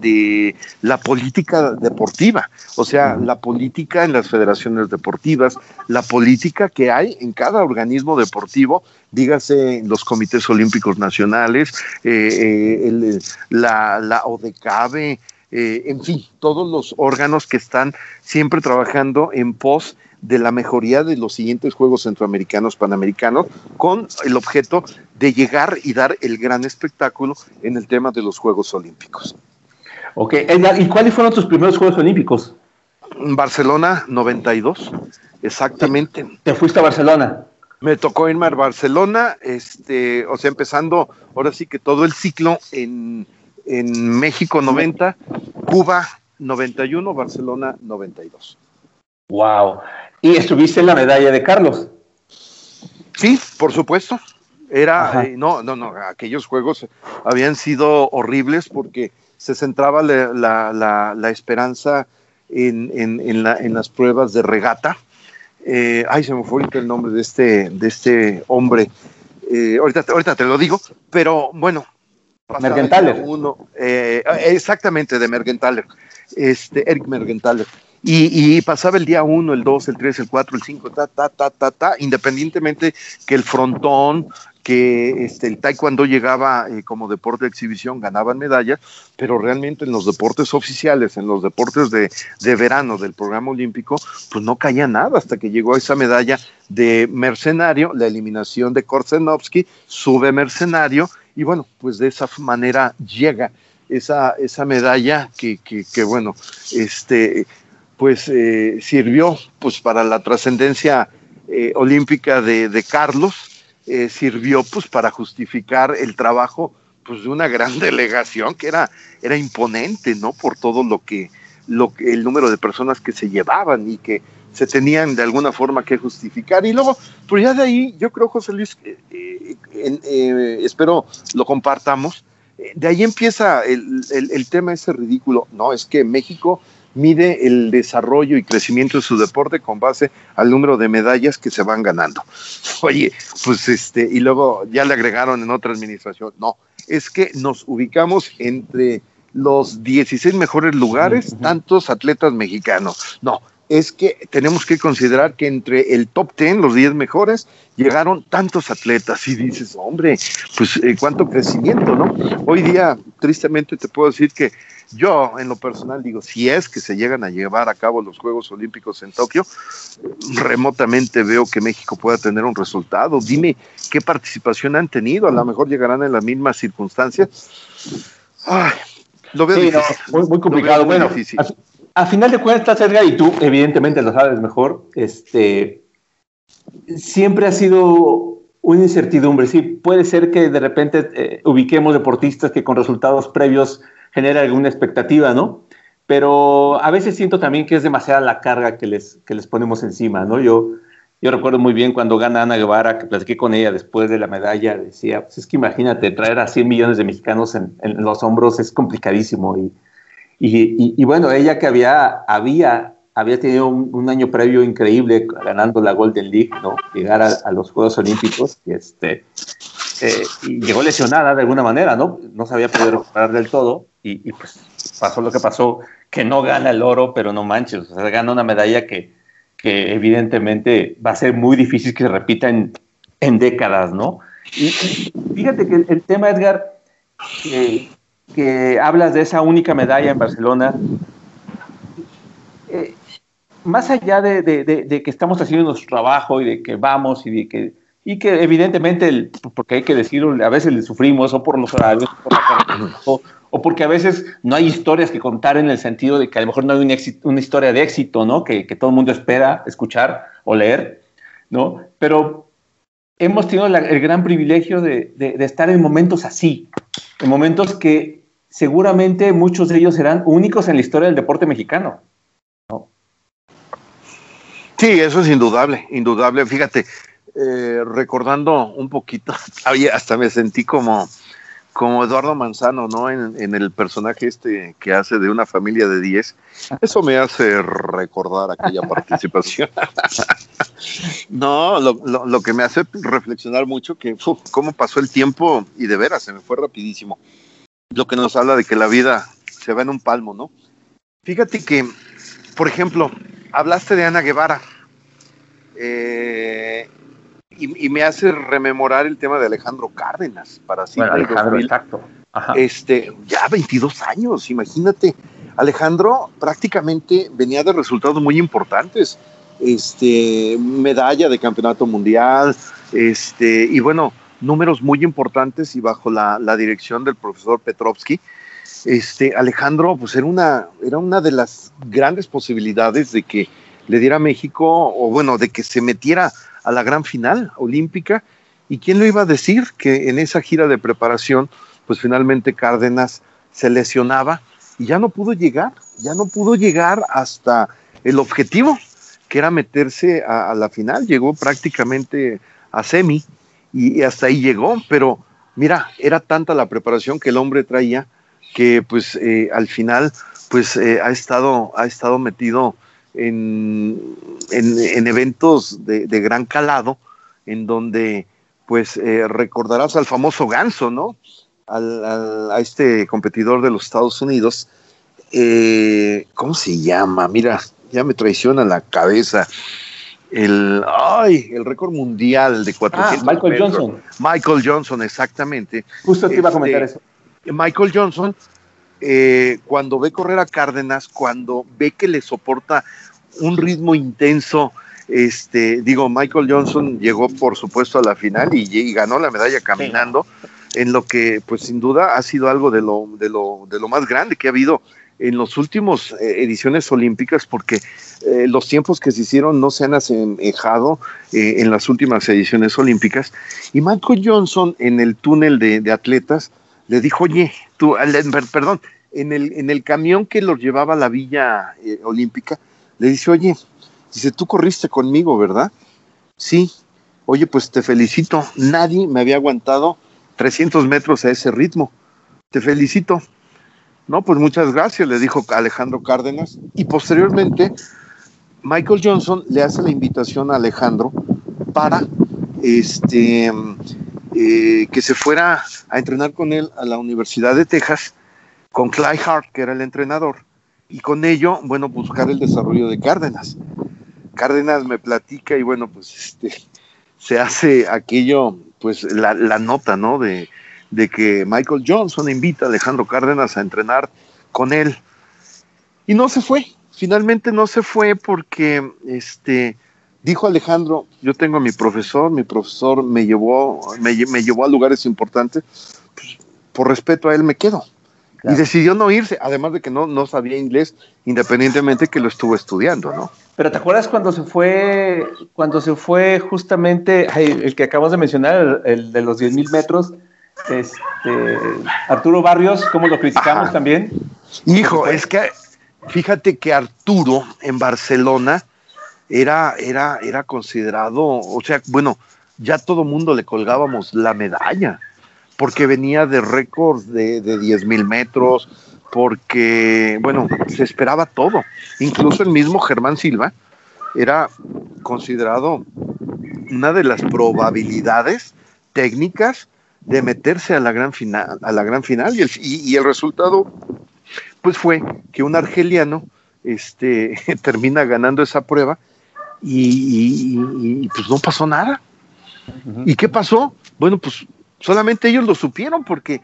de la política deportiva, o sea, la política en las federaciones deportivas, la política que hay en cada organismo deportivo dígase los comités olímpicos nacionales, eh, eh, la, la ODECABE, eh, en fin, todos los órganos que están siempre trabajando en pos de la mejoría de los siguientes Juegos Centroamericanos Panamericanos con el objeto de llegar y dar el gran espectáculo en el tema de los Juegos Olímpicos. Ok, ¿y cuáles fueron tus primeros Juegos Olímpicos? Barcelona 92, exactamente. ¿Te fuiste a Barcelona? Me tocó irme a Barcelona, este, o sea, empezando ahora sí que todo el ciclo en en México 90, Cuba 91, Barcelona 92. Wow. ¿Y estuviste en la medalla de Carlos? Sí, por supuesto. Era, eh, no, no, no, aquellos juegos habían sido horribles porque se centraba la, esperanza en, las pruebas de regata. Eh, ay, se me fue el nombre de este, de este hombre. Eh, ahorita, ahorita te lo digo, pero bueno, Mergenthaler. Uno, eh, exactamente, de Mergenthaler, este, Eric Mergenthaler. Y, pasaba el día 1, el 2, el 3, el 4, el 5, ta, ta, ta, ta, ta, independientemente que el frontón, que este, el taekwondo llegaba eh, como deporte de exhibición, ganaban medallas, pero realmente en los deportes oficiales, en los deportes de, verano del programa olímpico, pues no caía nada hasta que llegó esa medalla de mercenario, la eliminación de Korsenovsky, sube mercenario y bueno, pues de esa manera llega esa, esa medalla que, bueno, este, pues eh, sirvió pues para la trascendencia eh, olímpica de Carlos, eh, sirvió pues para justificar el trabajo pues de una gran delegación que era, era imponente, ¿no? Por todo lo que, lo que, el número de personas que se llevaban y que se tenían de alguna forma que justificar. Y luego, pues ya de ahí, yo creo, José Luis, eh, eh, espero lo compartamos, de ahí empieza el, el, el tema ese ridículo. No, es que México mide el desarrollo y crecimiento de su deporte con base al número de medallas que se van ganando. Oye, pues este, y luego ya le agregaron en otra administración, no, es que nos ubicamos entre los 16 mejores lugares, tantos atletas mexicanos. No, es que tenemos que considerar que entre el top 10, los 10 mejores, llegaron tantos atletas y dices, hombre, pues eh, cuánto crecimiento, ¿no? Hoy día, tristemente, te puedo decir que yo, en lo personal, digo, si es que se llegan a llevar a cabo los Juegos Olímpicos en Tokio, remotamente veo que México pueda tener un resultado. Dime qué participación han tenido, a lo mejor llegarán en las mismas circunstancias. Ay, lo veo difícil. muy, complicado. bueno, A, final de cuentas, Edgar, y tú evidentemente lo sabes mejor, este, siempre ha sido una incertidumbre. Sí, puede ser que de repente eh, ubiquemos deportistas que con resultados previos genera alguna expectativa, ¿no? Pero a veces siento también que es demasiada la carga que les, que les ponemos encima, ¿no? Yo, yo recuerdo muy bien cuando gana Ana Guevara, que platiqué con ella después de la medalla, decía, pues es que imagínate, traer a 100 millones de mexicanos en, los hombros es complicadísimo. Y, y, bueno, ella que había, había, había tenido un, año previo increíble ganando la Golden League, ¿no? Llegar a, los Juegos Olímpicos, y, este, eh, y llegó lesionada de alguna manera, ¿no? No se había podido recuperar del todo y, pues pasó lo que pasó, que no gana el oro, pero no manches, o sea, gana una medalla que, que evidentemente va a ser muy difícil que se repita en, en décadas, ¿no? Y, fíjate que el, tema, Edgar, que, que, hablas de esa única medalla en Barcelona, eh, más allá de, de, que estamos haciendo nuestro trabajo y de que vamos y de que y que evidentemente, porque hay que decirlo, a veces le sufrimos o por los horarios, o, porque a veces no hay historias que contar en el sentido de que a lo mejor no hay una, historia de éxito, ¿no? Que, todo el mundo espera escuchar o leer, ¿no? Pero hemos tenido el gran privilegio de, estar en momentos así, en momentos que seguramente muchos de ellos serán únicos en la historia del deporte mexicano. ¿no? Sí, eso es indudable, indudable. Fíjate, eh, recordando un poquito, hasta me sentí como, como Eduardo Manzano, ¿no? En, el personaje este que hace de una familia de 10. Eso me hace recordar aquella participación. no, lo, que me hace reflexionar mucho que cómo pasó el tiempo y de veras se me fue rapidísimo. Lo que nos habla de que la vida se va en un palmo, ¿no? Fíjate que, por ejemplo, hablaste de Ana Guevara. Eh, y, me hace rememorar el tema de Alejandro Cárdenas para sí. Alejandro, exacto. Este, ya 22 años, imagínate. Alejandro prácticamente venía de resultados muy importantes. Este, medalla de campeonato mundial, este, y bueno, números muy importantes y bajo la, dirección del profesor Petrovsky. Este, Alejandro, pues era una, era una de las grandes posibilidades de que le diera a México, o bueno, de que se metiera a la gran final olímpica. ¿Y quién lo iba a decir? Que en esa gira de preparación, pues finalmente Cárdenas se lesionaba y ya no pudo llegar, ya no pudo llegar hasta el objetivo, que era meterse a, la final. Llegó prácticamente a semi y, hasta ahí llegó, pero mira, era tanta la preparación que el hombre traía que pues eh, al final pues eh, ha, estado, ha estado metido en, en, eventos de, gran calado, en donde pues eh, recordarás al famoso Ganso, ¿no? Al, a este competidor de los Estados Unidos. Eh, ¿Cómo se llama? Mira, ya me traiciona la cabeza. el, ay, el récord mundial de 400 ah, Michael Johnson. Michael Johnson, exactamente. Justo te iba a comentar Este, eso. Michael Johnson, eh, cuando ve correr a Cárdenas, cuando ve que le soporta un ritmo intenso, este, digo, Michael Johnson llegó por supuesto a la final y, y ganó la medalla caminando, en lo que pues sin duda ha sido algo de lo, de lo, de lo más grande que ha habido en los últimos eh, ediciones olímpicas, porque eh, los tiempos que se hicieron no se han asemejado eh, en las últimas ediciones olímpicas. Y Michael Johnson en el túnel de, de atletas le dijo, oye, tú, perdón, en el, en el camión que los llevaba a la villa olímpica, le dice, oye, dice, tú corriste conmigo, ¿verdad? Sí. Oye, pues te felicito. Nadie me había aguantado 300 metros a ese ritmo. Te felicito. No, pues muchas gracias, le dijo Alejandro Cárdenas. Y posteriormente, Michael Johnson le hace la invitación a Alejandro para este, eh, que se fuera a entrenar con él a la Universidad de Texas, con Clyde Hart, que era el entrenador, y con ello, bueno, buscar el desarrollo de Cárdenas. Cárdenas me platica y bueno, pues este, se hace aquello, pues la, la nota, ¿no? De, de que Michael Johnson invita a Alejandro Cárdenas a entrenar con él. Y no se fue, finalmente no se fue porque este, dijo Alejandro, yo tengo a mi profesor, mi profesor me llevó, me, lle- me llevó a lugares importantes, pues, por respeto a él me quedo. Claro. Y decidió no irse, además de que no, no sabía inglés, independientemente que lo estuvo estudiando, ¿no? Pero ¿te acuerdas cuando se fue, cuando se fue justamente ay, el que acabas de mencionar, el, el de los 10 mil metros, este, Arturo Barrios, cómo lo criticamos Ajá. también? Hijo, es que fíjate que Arturo en Barcelona era, era, era considerado, o sea, bueno, ya todo mundo le colgábamos la medalla, porque venía de récords de, de 10 mil metros, porque, bueno, se esperaba todo. Incluso el mismo Germán Silva era considerado una de las probabilidades técnicas de meterse a la gran final, a la gran final y el, y- y el resultado pues fue que un argeliano este, termina ganando esa prueba y, y- y- y, pues no pasó nada. ¿Y qué pasó? Bueno, pues solamente ellos lo supieron porque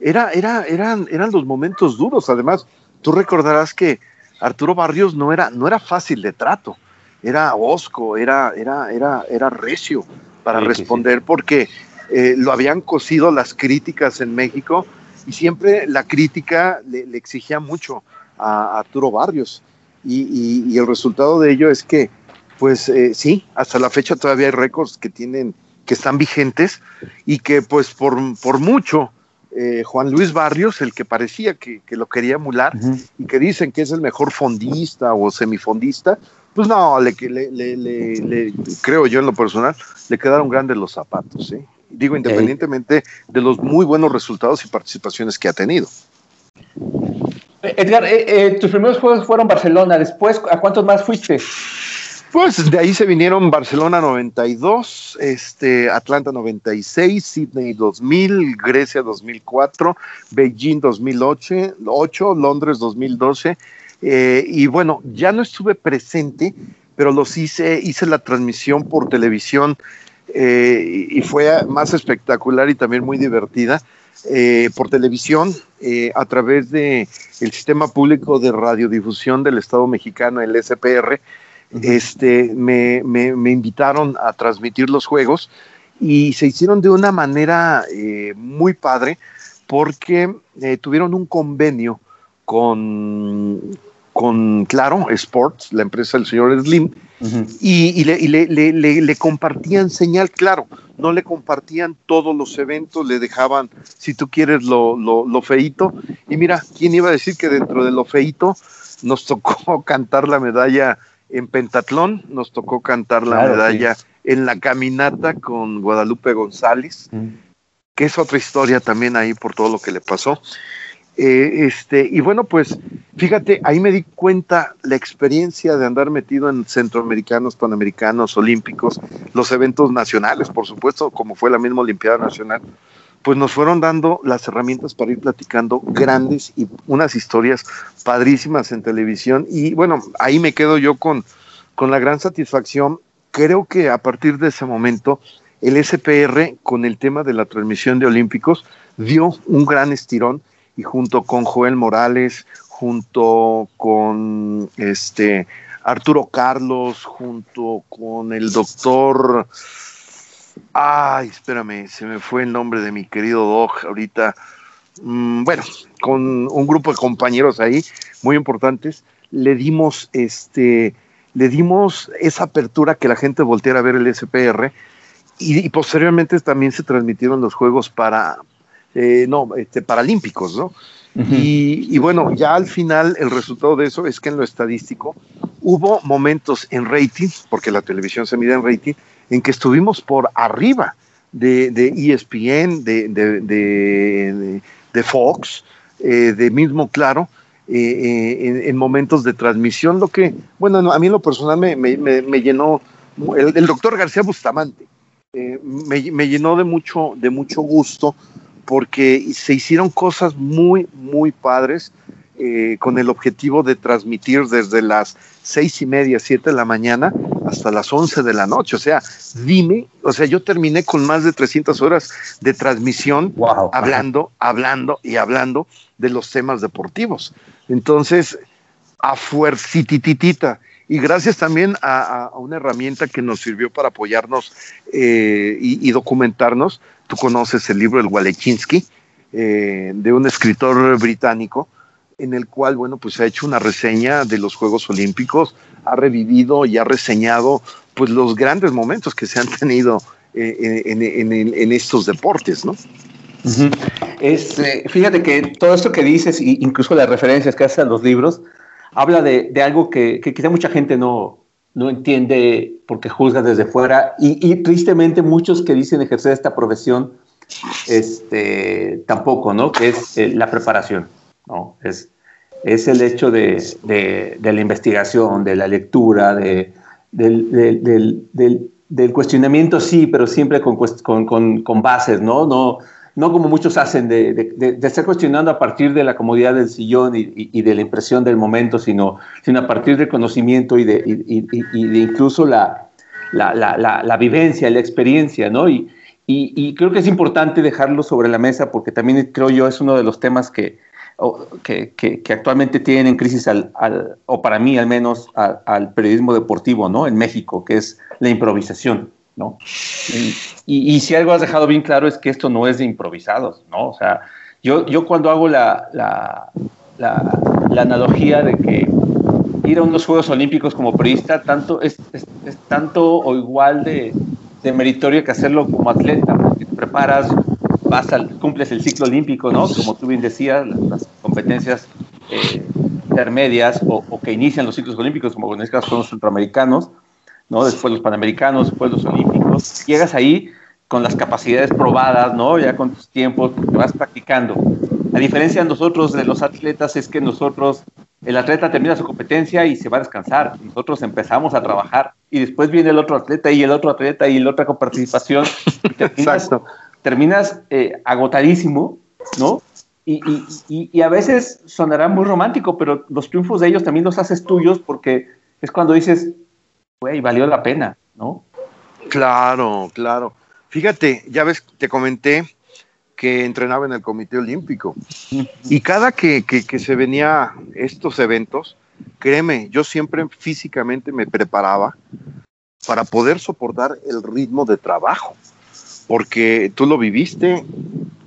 era, era, eran, eran los momentos duros. Además, tú recordarás que Arturo Barrios no era, no era fácil de trato, era osco, era, era, era, era recio para Sí, sí, responder porque eh, lo habían cosido las críticas en México y siempre la crítica le, le exigía mucho a, Arturo Barrios. Y, y- y el resultado de ello es que, pues eh, sí, hasta la fecha todavía hay récords que tienen, que están vigentes y que pues por, por mucho eh, Juan Luis Barrios, el que parecía que, que lo quería emular y que dicen que es el mejor fondista o semifondista, pues no, le, le, le, le- le- creo yo en lo personal, le quedaron grandes los zapatos. ¿sí? Digo, independientemente de los muy buenos resultados y participaciones que ha tenido. Eh, Edgar, eh, eh, tus primeros juegos fueron Barcelona, después, ¿a cuántos más fuiste? Pues de ahí se vinieron Barcelona 92, este, Atlanta 96, Sydney 2000, Grecia 2004, Beijing 2008, 8, Londres 2012. eh, y bueno, ya no estuve presente, pero los hice, hice la transmisión por televisión eh, y fue más espectacular y también muy divertida eh, por televisión eh, a través de sistema público de radiodifusión del Estado Mexicano, el SPR este, me, me- me invitaron a transmitir los juegos y se hicieron de una manera eh, muy padre porque eh, tuvieron un convenio con, con Claro Sports, la empresa del señor Slim, y, y le, y le- le- compartían señal, claro, no le compartían todos los eventos, le dejaban, si tú quieres, lo, lo, lo feíto. Y mira, ¿quién iba a decir que dentro de lo feíto nos tocó cantar la medalla en pentatlón, nos tocó cantar la Claro, medalla en la caminata con Guadalupe González, que es otra historia también ahí por todo lo que le pasó. Eh, este, y bueno, pues fíjate, ahí me di cuenta la experiencia de andar metido en centroamericanos, panamericanos, olímpicos, los eventos nacionales, por supuesto, como fue la misma Olimpiada Nacional, pues nos fueron dando las herramientas para ir platicando grandes y unas historias padrísimas en televisión. Y bueno, ahí me quedo yo con, con la gran satisfacción creo que a partir de ese momento el SPR con el tema de la transmisión de Olímpicos dio un gran estirón y junto con Joel Morales, junto con este Arturo Carlos, junto con el doctor, ay, espérame, se me fue el nombre de mi querido Doc ahorita, mm, bueno, con un grupo de compañeros ahí muy importantes, le dimos este, le dimos esa apertura que la gente volteara a ver el SPR y, posteriormente también se transmitieron los juegos para, eh, no, este, paralímpicos, ¿no? y, bueno, ya al final el resultado de eso es que en lo estadístico hubo momentos en rating, porque la televisión se mide en rating, en que estuvimos por arriba de, de ESPN, de, de, de Fox, eh, de mismo Claro, eh, eh, en, momentos de transmisión, lo que, bueno, a mí lo personal me, me, llenó, el, doctor García Bustamante, me, llenó de mucho, de mucho gusto porque se hicieron cosas muy, muy padres con el objetivo de transmitir desde las seis y media, siete de la mañana hasta las once de la noche. O sea, dime, o sea, yo terminé con más de 300 horas de transmisión hablando, hablando y hablando de los temas deportivos. Entonces, a fuercititita. Y gracias también a, una herramienta que nos sirvió para apoyarnos eh, y, documentarnos. Tú conoces el libro El Walechinsky, eh, de un escritor británico, en el cual, bueno, pues ha hecho una reseña de los Juegos Olímpicos, ha revivido y ha reseñado pues los grandes momentos que se han tenido eh, en, estos deportes, ¿no? es, eh, fíjate que todo esto que dices, incluso las referencias que haces a los libros, habla de, algo que, quizá mucha gente no, no entiende porque juzga desde fuera y, tristemente muchos que dicen ejercer esta profesión este, tampoco, ¿no? Que es eh, la preparación, ¿no? Es, es el hecho de, la investigación, de la lectura, de, del, cuestionamiento, sí, pero siempre con, con, con bases, ¿no? No, no como muchos hacen, de, de, estar cuestionando a partir de la comodidad del sillón y, de la impresión del momento, sino, sino a partir del conocimiento y de, de incluso la, la, la, la, vivencia, la experiencia, ¿no? Y, y, creo que es importante dejarlo sobre la mesa porque también creo yo es uno de los temas que, que, que, actualmente tienen en crisis, al, al, o para mí al menos, al periodismo deportivo, ¿no? En México, que es la improvisación. ¿no? Y, si algo has dejado bien claro es que esto no es de improvisados, ¿no? O sea, yo, yo cuando hago la, la, la, analogía de que ir a unos Juegos Olímpicos como periodista tanto, es, es, tanto o igual de, de, meritorio que hacerlo como atleta, porque te preparas, vas al, cumples el ciclo olímpico, ¿no? Como tú bien decías, las, competencias eh, intermedias o, que inician los ciclos olímpicos, como en este caso son los centroamericanos, ¿no? Después los Panamericanos, después los Olímpicos. Llegas ahí con las capacidades probadas, ¿no? Ya con tus tiempos, te vas practicando. La diferencia de nosotros, de los atletas, es que nosotros, el atleta termina su competencia y se va a descansar. Nosotros empezamos a trabajar y después viene el otro atleta y el otro atleta y el otro con participación. terminas, terminas eh, agotadísimo, ¿no? Y, y, y, a veces sonará muy romántico, pero los triunfos de ellos también los haces tuyos porque es cuando dices, güey, valió la pena, ¿no? Claro, claro. Fíjate, ya ves, te comenté que entrenaba en el Comité Olímpico. Y cada que, que, se venía estos eventos, créeme, yo siempre físicamente me preparaba para poder soportar el ritmo de trabajo. Porque tú lo viviste.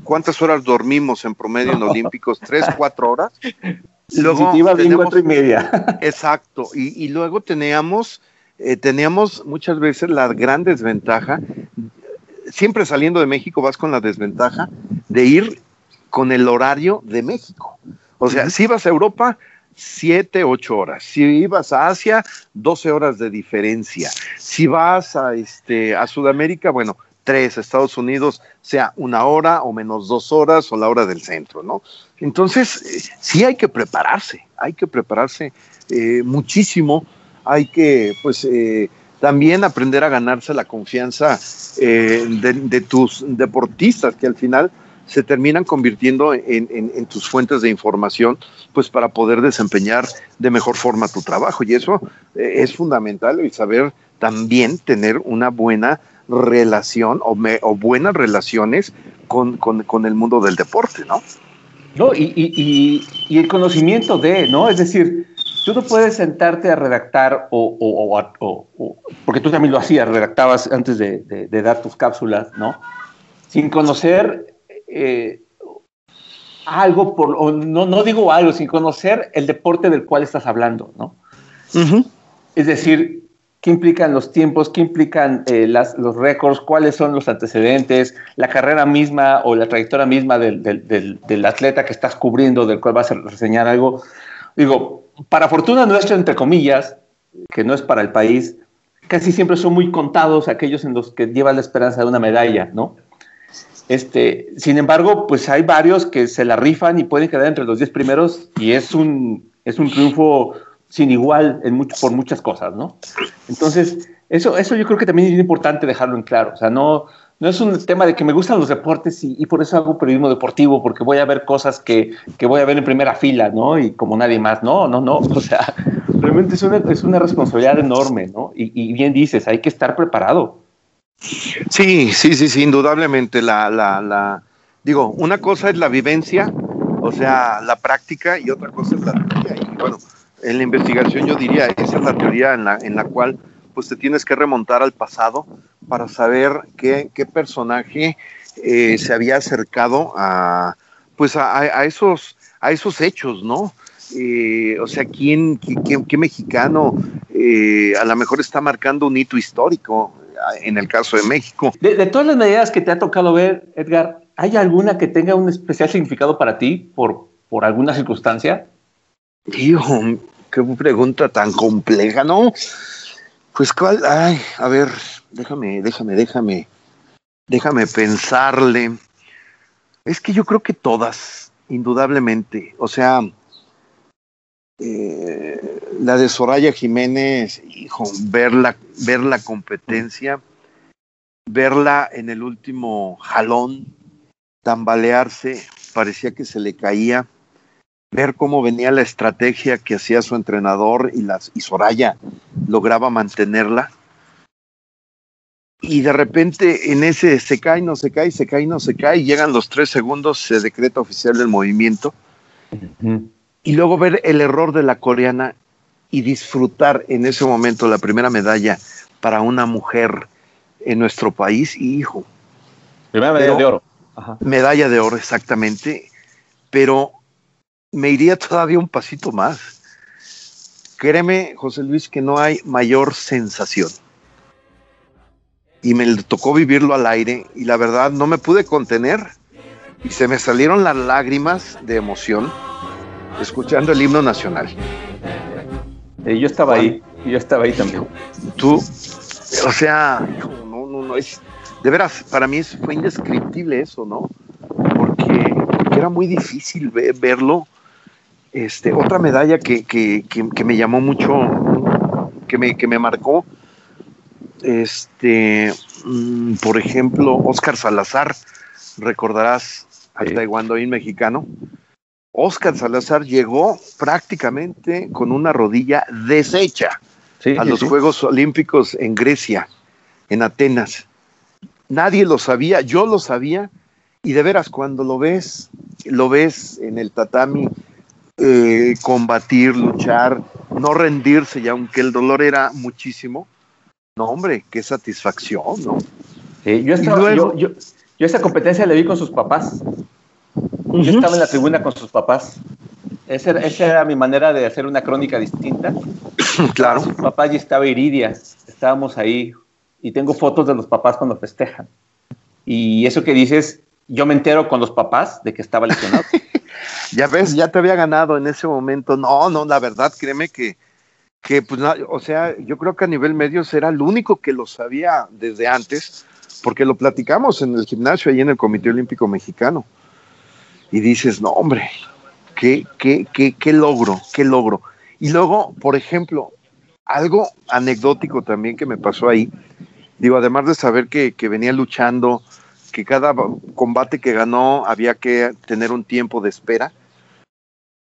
¿Cuántas horas dormimos en promedio en Olímpicos? ¿Tres, cuatro horas? Luego cuatro y media. Exacto. Y, y luego teníamos eh, teníamos muchas veces la gran desventaja, siempre saliendo de México vas con la desventaja de ir con el horario de México. O sea, si ibas a Europa, siete, ocho horas. Si ibas a Asia, 12 horas de diferencia. Si vas a, este, a Sudamérica, bueno, tres, Estados Unidos, sea una hora o menos dos horas o la hora del centro, ¿no? Entonces, eh, sí hay que prepararse, hay que prepararse eh, muchísimo hay que, pues, eh, también aprender a ganarse la confianza de, tus deportistas, que al final se terminan convirtiendo en, tus fuentes de información, pues para poder desempeñar de mejor forma tu trabajo. Y eso es fundamental y saber también tener una buena relación o, o buenas relaciones con, con, el mundo del deporte, ¿no? No, y, y, y, el conocimiento de, ¿no? Es decir, tú no puedes sentarte a redactar o, o, porque tú también lo hacías, redactabas antes de, de, dar tus cápsulas, ¿no? Sin conocer eh, algo, por, o no, no digo algo, sin conocer el deporte del cual estás hablando, ¿no? Es decir, qué implican los tiempos, qué implican eh, los récords, cuáles son los antecedentes, la carrera misma o la trayectoria misma del, del, del, atleta que estás cubriendo, del cual vas a reseñar algo. Digo, para fortuna nuestra, entre comillas, que no es para el país, casi siempre son muy contados aquellos en los que lleva la esperanza de una medalla, ¿no? Este, sin embargo, pues hay varios que se la rifan y pueden quedar entre los 10 primeros y es un, es un triunfo sin igual en mucho, por muchas cosas, ¿no? Entonces, eso, eso yo creo que también es importante dejarlo en claro. O sea, no, no es un tema de que me gustan los deportes y, por eso hago periodismo deportivo, porque voy a ver cosas que, que, voy a ver en primera fila, ¿no? Y como nadie más. No, no, no. O sea, realmente es una, es una responsabilidad enorme, ¿no? Y, bien dices, hay que estar preparado. Sí, sí, sí, sí, indudablemente. La, la, la, digo, una cosa es la vivencia, o sea, la práctica, y otra cosa es la. Y bueno, en la investigación yo diría, esa es la teoría en la, en la cual pues te tienes que remontar al pasado para saber qué, qué personaje eh, se había acercado a pues a, esos a esos hechos, ¿no? Eh, o sea, ¿quién, qué, mexicano eh, a lo mejor está marcando un hito histórico en el caso de México? De, de, todas las medidas que te ha tocado ver, Edgar, ¿hay alguna que tenga un especial significado para ti por, por alguna circunstancia? Hijo, qué pregunta tan compleja, ¿no? Pues cuál, ay, a ver, déjame, déjame, déjame, déjame pensarle. Es que yo creo que todas, indudablemente. O sea, eh, la de Soraya Jiménez, hijo, verla, ver la competencia, verla en el último jalón, tambalearse, parecía que se le caía ver cómo venía la estrategia que hacía su entrenador y, las, y Soraya lograba mantenerla. Y de repente en ese se cae, no se cae, se cae, no se cae, llegan los tres segundos, se decreta oficial del movimiento. Y luego ver el error de la coreana y disfrutar en ese momento la primera medalla para una mujer en nuestro país, y hijo. Primera medalla de oro. Medalla de oro, exactamente. Pero me iría todavía un pasito más. Créeme, José Luis, que no hay mayor sensación. Y me tocó vivirlo al aire y la verdad no me pude contener y se me salieron las lágrimas de emoción escuchando el himno nacional. Eh, yo estaba ahí, yo estaba ahí también. Tú, o sea, no, no, no, es, de veras, para mí fue indescriptible eso, ¿no? Porque, era muy difícil verlo este, otra medalla que, que, que, me llamó mucho, que me, que me marcó, este, mm, por ejemplo, Oscar Salazar, recordarás al taekwondo mexicano. Oscar Salazar llegó prácticamente con una rodilla deshecha a los Juegos Olímpicos en Grecia, en Atenas. Nadie lo sabía, yo lo sabía, y de veras, cuando lo ves, lo ves en el tatami eh, combatir, luchar, no rendirse, y aunque el dolor era muchísimo, no, hombre, qué satisfacción, ¿no? yo, estaba, yo, yo, esa competencia la vi con sus papás. Yo estaba en la tribuna con sus papás. Esa era, esa era, mi manera de hacer una crónica distinta. claro. Su papá ya estaba Iridia, estábamos ahí y tengo fotos de los papás cuando festejan. Y eso que dices, yo me entero con los papás de que estaba lesionado. ya ves, ya te había ganado en ese momento. No, no, la verdad, créeme que, que pues, o sea, yo creo que a nivel medio era el único que lo sabía desde antes, porque lo platicamos en el gimnasio, ahí en el Comité Olímpico Mexicano. Y dices, no, hombre, qué, qué, qué, logro, qué logro. Y luego, por ejemplo, algo anecdótico también que me pasó ahí, digo, además de saber que venía luchando, que cada combate que ganó había que tener un tiempo de espera.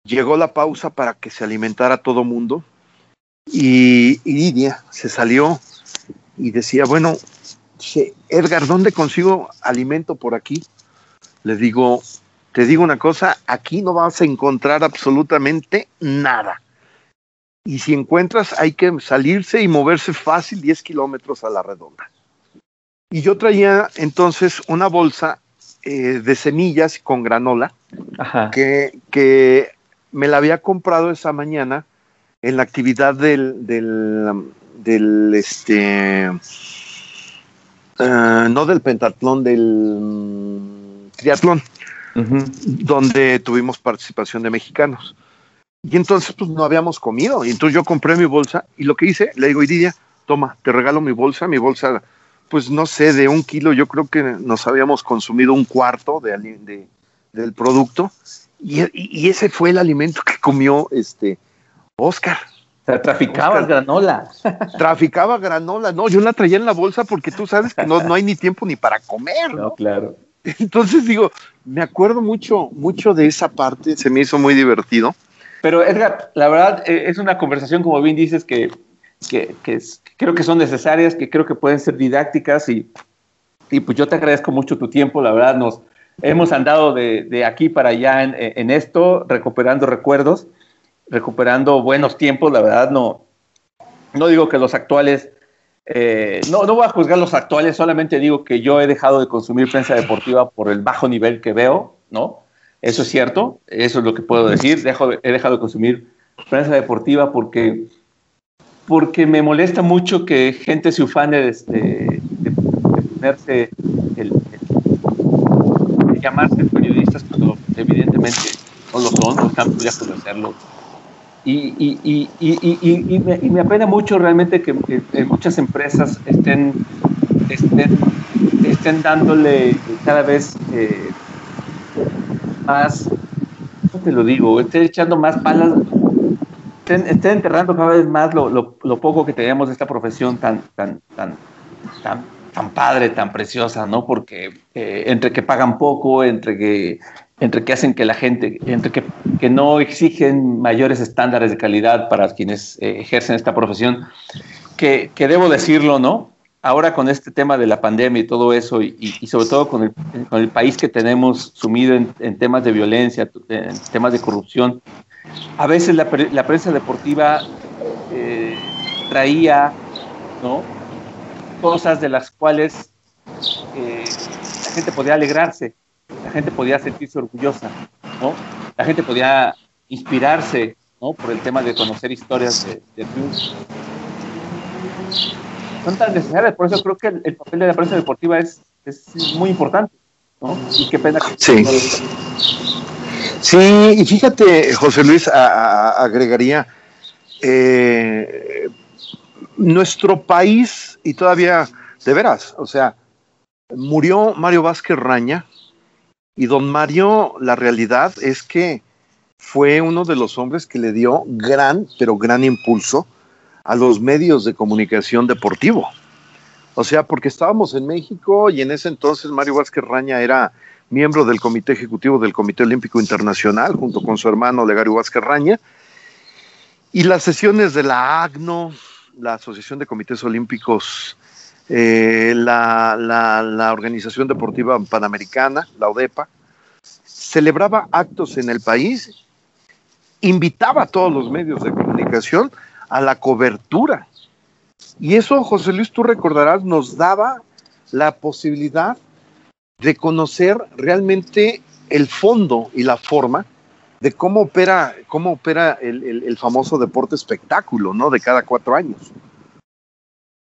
Llegó la pausa para que se alimentara todo mundo y Iridia se salió y decía, bueno, Edgar, ¿dónde consigo alimento por aquí? Le digo, te digo una cosa, aquí no vas a encontrar absolutamente nada. Y si encuentras, hay que salirse y moverse fácil 10 kilómetros a la redonda. Y yo traía entonces una bolsa eh, de semillas con granola Que, que, me la había comprado esa mañana en la actividad del, del, este, eh, no del pentatlón, del mm, triatlón, donde tuvimos participación de mexicanos. Y entonces pues no habíamos comido. Y entonces yo compré mi bolsa y lo que hice, le digo, Iridia, toma, te regalo mi bolsa, mi bolsa, pues no sé, de un kilo, yo creo que nos habíamos consumido un cuarto de, del producto. Y, ese fue el alimento que comió este Oscar. traficaba granola. Traficaba granola. No, yo la traía en la bolsa porque tú sabes que no, no hay ni tiempo ni para comer. No, claro. Entonces digo, me acuerdo mucho, mucho de esa parte, se me hizo muy divertido. Pero Edgar, la verdad eh, es una conversación, como bien dices, que, que, creo que son necesarias, que creo que pueden ser didácticas y, y, pues yo te agradezco mucho tu tiempo, la verdad nos hemos andado de, de aquí para allá en, en, esto, recuperando recuerdos, recuperando buenos tiempos, la verdad no, no digo que los actuales, eh, no, no voy a juzgar los actuales, solamente digo que yo he dejado de consumir prensa deportiva por el bajo nivel que veo, ¿no? Eso es cierto, eso es lo que puedo decir. Dejo, he dejado de consumir prensa deportiva porque, porque me molesta mucho que gente se ufane de, de, ponerse, el, llamarse periodistas cuando evidentemente no lo son, no están lejos de hacerlo. Y, y, y, me, y me apena mucho realmente que, muchas empresas estén, estén, estén dándole cada vez... Eh, más, ¿cómo te lo digo? Esté echando más palas, esté, enterrando cada vez más lo, lo, poco que tenemos de esta profesión tan, tan, tan, tan, tan padre, tan preciosa, ¿no? Porque eh, entre que pagan poco, entre que, entre que hacen que la gente, entre que, que no exigen mayores estándares de calidad para quienes eh, ejercen esta profesión, que, que debo decirlo, ¿no? ahora con este tema de la pandemia y todo eso, y, sobre todo con el, país que tenemos sumido en, temas de violencia, en temas de corrupción, a veces la, prensa deportiva eh, traía cosas de las cuales eh, la gente podía alegrarse, la gente podía sentirse orgullosa, ¿no? la gente podía inspirarse ¿no? por el tema de conocer historias de, de son tan necesarias. Por eso creo que el, papel de la prensa deportiva es, es, muy importante. ¿no? Y qué pena que. Sí. Sí, y fíjate, José Luis, agregaría, eh, nuestro país, y todavía, de veras, o sea, murió Mario Vázquez Raña, y don Mario, la realidad es que fue uno de los hombres que le dio gran, pero gran impulso a los medios de comunicación deportivo. O sea, porque estábamos en México y en ese entonces Mario Vázquez Raña era miembro del Comité Ejecutivo del Comité Olímpico Internacional, junto con su hermano Legario Vázquez Raña, y las sesiones de la AGNO, la Asociación de Comités Olímpicos, eh, la, la Organización Deportiva Panamericana, la ODEPA, celebraba actos en el país, invitaba a todos los medios de comunicación a la cobertura. Y eso, José Luis, tú recordarás, nos daba la posibilidad de conocer realmente el fondo y la forma de cómo opera, cómo opera el, famoso deporte espectáculo, ¿no? De cada cuatro años.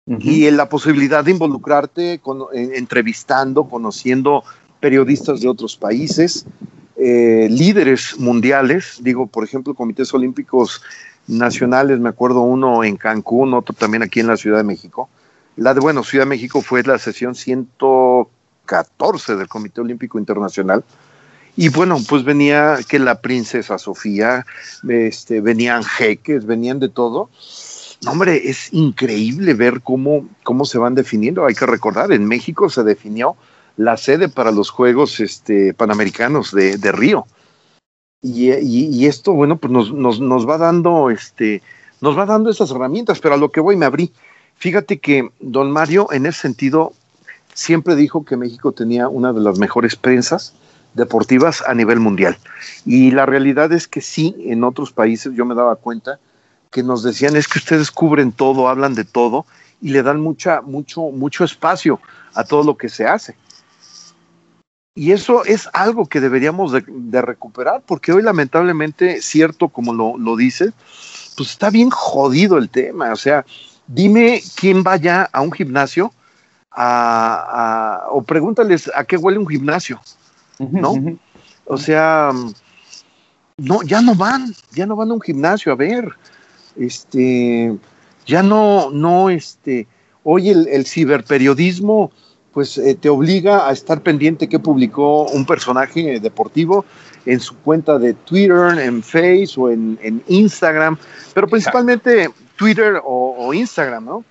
Y en la posibilidad de involucrarte con, entrevistando, conociendo periodistas de otros países, eh, líderes mundiales, digo, por ejemplo, comités olímpicos nacionales, me acuerdo uno en Cancún, otro también aquí en la Ciudad de México. La de, bueno, Ciudad de México fue la sesión 114 del Comité Olímpico Internacional. Y bueno, pues venía que la princesa Sofía, este, venían jeques, venían de todo. hombre, es increíble ver cómo, cómo se van definiendo. Hay que recordar, en México se definió la sede para los Juegos este, Panamericanos de, de Río. Y, esto, bueno, pues nos, nos, nos, va dando, este, nos va dando esas herramientas, pero a lo que voy me abrí. Fíjate que don Mario, en ese sentido, siempre dijo que México tenía una de las mejores prensas deportivas a nivel mundial. Y la realidad es que sí, en otros países yo me daba cuenta que nos decían es que ustedes cubren todo, hablan de todo y le dan mucha, mucho, mucho espacio a todo lo que se hace. Y eso es algo que deberíamos de, recuperar, porque hoy lamentablemente, cierto como lo, lo dice, pues está bien jodido el tema. O sea, dime quién vaya a un gimnasio o pregúntales a qué huele un gimnasio, ¿no? O sea, no, ya no van, ya no van a un gimnasio a ver, este, ya no, no, este, hoy el ciberperiodismo pues eh, te obliga a estar pendiente que publicó un personaje deportivo en su cuenta de Twitter, en Face o en, Instagram, pero principalmente Twitter o, Instagram, ¿no?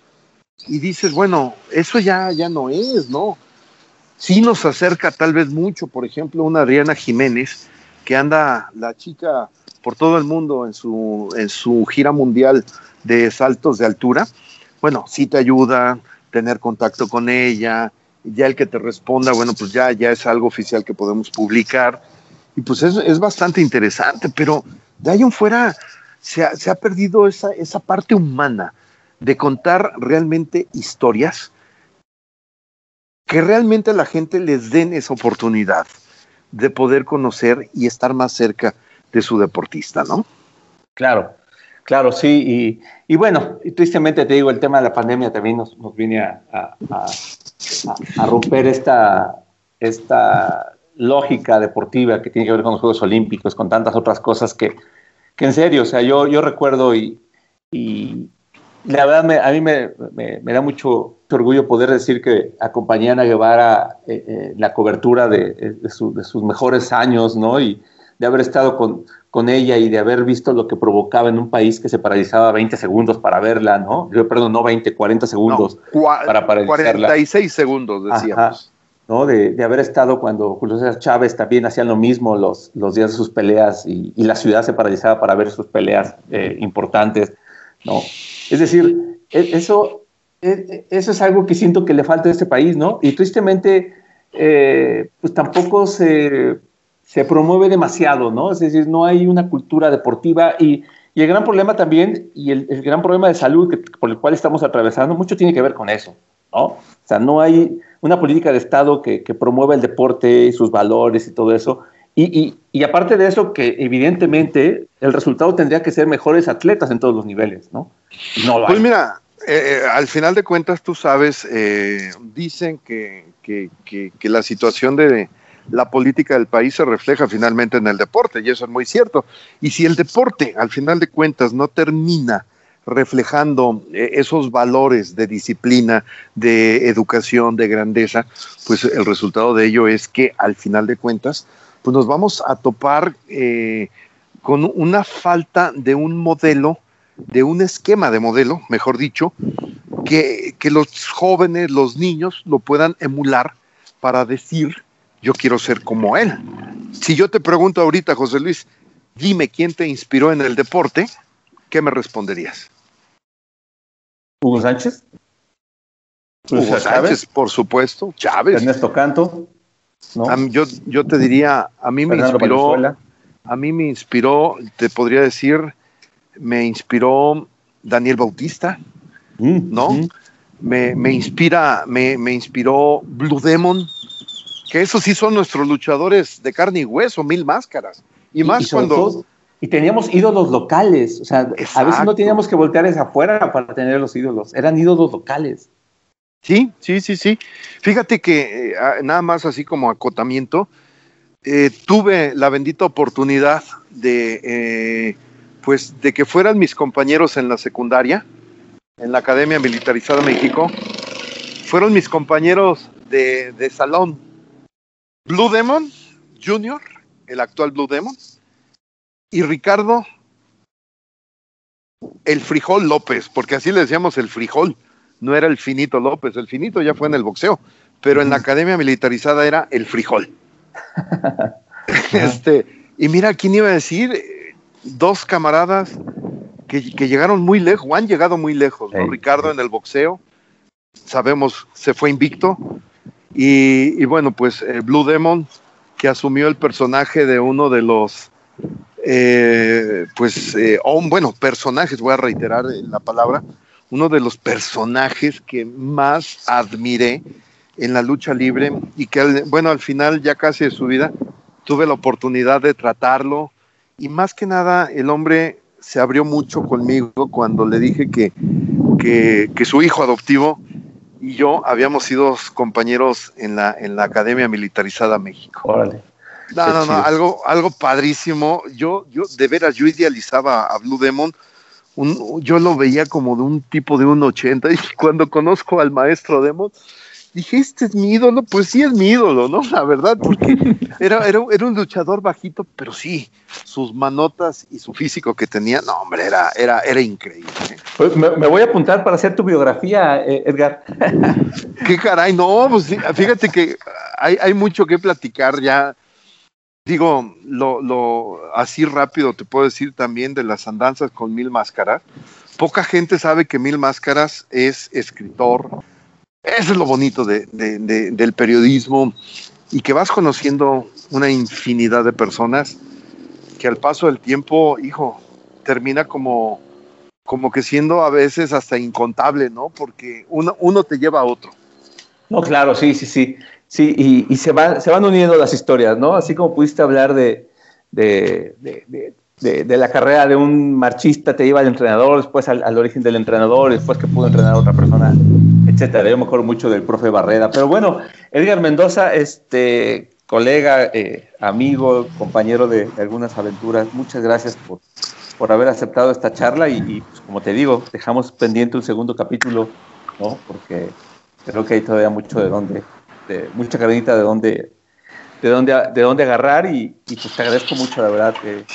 Y dices, bueno, eso ya, ya no es, ¿no? Sí nos acerca tal vez mucho, por ejemplo, una Adriana Jiménez, que anda la chica por todo el mundo en su, en su gira mundial de saltos de altura. Bueno, sí te ayuda tener contacto con ella, ya el que te responda, bueno, pues ya, ya es algo oficial que podemos publicar. Y pues es, es bastante interesante, pero de ahí en fuera se ha, se ha perdido esa, esa parte humana de contar realmente historias que realmente a la gente les den esa oportunidad de poder conocer y estar más cerca de su deportista, ¿no? Claro, claro, sí. Y, y bueno, tristemente te digo, el tema de la pandemia también nos, nos viene a, a, romper esta, esta lógica deportiva que tiene que ver con los Juegos Olímpicos, con tantas otras cosas que, que en serio, o sea, yo, yo recuerdo y, y la verdad a mí me, me, da mucho orgullo poder decir que acompañé a Ana Guevara eh, eh, la cobertura de, de, sus mejores años, ¿no? Y de haber estado con, con ella y de haber visto lo que provocaba en un país que se paralizaba 20 segundos para verla, ¿no? Yo, perdón, no 20, 40 segundos para paralizarla. 46 segundos, decíamos. ¿no? De, de, haber estado cuando Julio César Chávez también hacían lo mismo los, los días de sus peleas y, y la ciudad se paralizaba para ver sus peleas eh, importantes, ¿no? Es decir, e, eso, e, eso es algo que siento que le falta a este país, ¿no? Y tristemente, eh, pues tampoco se se promueve demasiado, ¿no? Es decir, no hay una cultura deportiva y, el gran problema también, y el, gran problema de salud por el cual estamos atravesando, mucho tiene que ver con eso, ¿no? O sea, no hay una política de Estado que, que promueva el deporte, sus valores y todo eso. Y, y, aparte de eso, que evidentemente el resultado tendría que ser mejores atletas en todos los niveles, ¿no? pues mira, eh, eh, al final de cuentas, tú sabes, eh, dicen que, que, que la situación de la política del país se refleja finalmente en el deporte, y eso es muy cierto. Y si el deporte, al final de cuentas, no termina reflejando eh, esos valores de disciplina, de educación, de grandeza, pues el resultado de ello es que al final de cuentas, pues nos vamos a topar eh, con una falta de un modelo, de un esquema de modelo, mejor dicho, que, que los jóvenes, los niños lo puedan emular para decir yo quiero ser como él. Si yo te pregunto ahorita, José Luis, dime quién te inspiró en el deporte, ¿qué me responderías? Hugo Sánchez. Hugo Sánchez, por supuesto. Chávez. Ernesto Canto. Yo, yo te diría, a mí me inspiró, a mí me inspiró, te podría decir, me inspiró Daniel Bautista, mm, ¿no? me, me, inspira, me, me inspiró Blue Demon, que esos sí son nuestros luchadores de carne y hueso, mil máscaras. Y, más cuando... y teníamos ídolos locales, o sea, a veces no teníamos que voltear hacia afuera para tener los ídolos, eran ídolos locales. Sí, sí, sí, sí. Fíjate que eh, nada más así como acotamiento, eh, tuve la bendita oportunidad de, eh, pues, de que fueran mis compañeros en la secundaria, en la Academia Militarizada México, fueron mis compañeros de, de salón, Blue Demon Jr., el actual Blue Demon, y Ricardo el Frijol López, porque así le decíamos el Frijol, no era el Finito López, el Finito ya fue en el boxeo, pero en la academia militarizada era el Frijol. este, y mira, ¿quién iba a decir? Dos camaradas que, llegaron muy lejos, han llegado muy lejos. Ricardo en el boxeo, sabemos, se fue invicto. Y, bueno, pues eh, Blue Demon, que asumió el personaje de uno de los, eh, pues, eh, bueno, personajes, voy a reiterar la palabra, uno de los personajes que más admiré en la lucha libre y que, bueno, al final ya casi de su vida tuve la oportunidad de tratarlo y más que nada el hombre se abrió mucho conmigo cuando le dije que, que, su hijo adoptivo y yo habíamos sido compañeros en la, en la Academia Militarizada México. Órale. No, no, no, algo, algo padrísimo. Yo, yo, de veras, yo idealizaba a Blue Demon. Un, yo lo veía como de un tipo de un 80 y cuando conozco al maestro Demon, dije, este es mi ídolo, pues sí es mi ídolo, ¿no? La verdad, porque era, era, un luchador bajito, pero sí, sus manotas y su físico que tenía, no, hombre, era, era, era increíble. Pues me, voy a apuntar para hacer tu biografía, eh, Edgar. Qué caray, no, pues fíjate que hay, hay mucho que platicar ya. Digo, lo, así rápido te puedo decir también de las andanzas con Mil Máscaras. Poca gente sabe que Mil Máscaras es escritor, eso es lo bonito del periodismo y que vas conociendo una infinidad de personas que al paso del tiempo, hijo, termina como, como que siendo a veces hasta incontable, ¿no? Porque uno te lleva a otro. No, claro, sí, sí, sí. Sí, y, se, va, se van uniendo las historias, ¿no? Así como pudiste hablar de, de, de, la carrera de un marchista, te iba al entrenador, después al, origen del entrenador, después que pudo entrenar a otra persona, etcétera. Yo me acuerdo mucho del profe Barrera. Pero bueno, Edgar Mendoza, este colega, eh, amigo, compañero de, algunas aventuras, muchas gracias por, por haber aceptado esta charla y, pues, como te digo, dejamos pendiente un segundo capítulo, ¿no? Porque creo que hay todavía mucho de dónde, de, mucha carnita de dónde de dónde, de dónde agarrar y, pues te agradezco mucho, la verdad, de,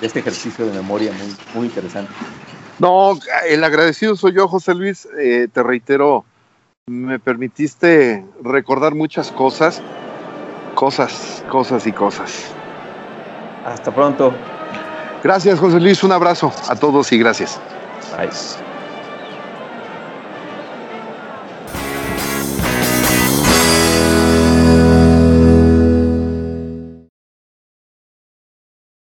este ejercicio de memoria muy, muy interesante. No, el agradecido soy yo, José Luis. Eh, te reitero, me permitiste recordar muchas cosas, cosas, cosas y cosas. Hasta pronto. Gracias, José Luis. Un abrazo a todos y gracias. Bye.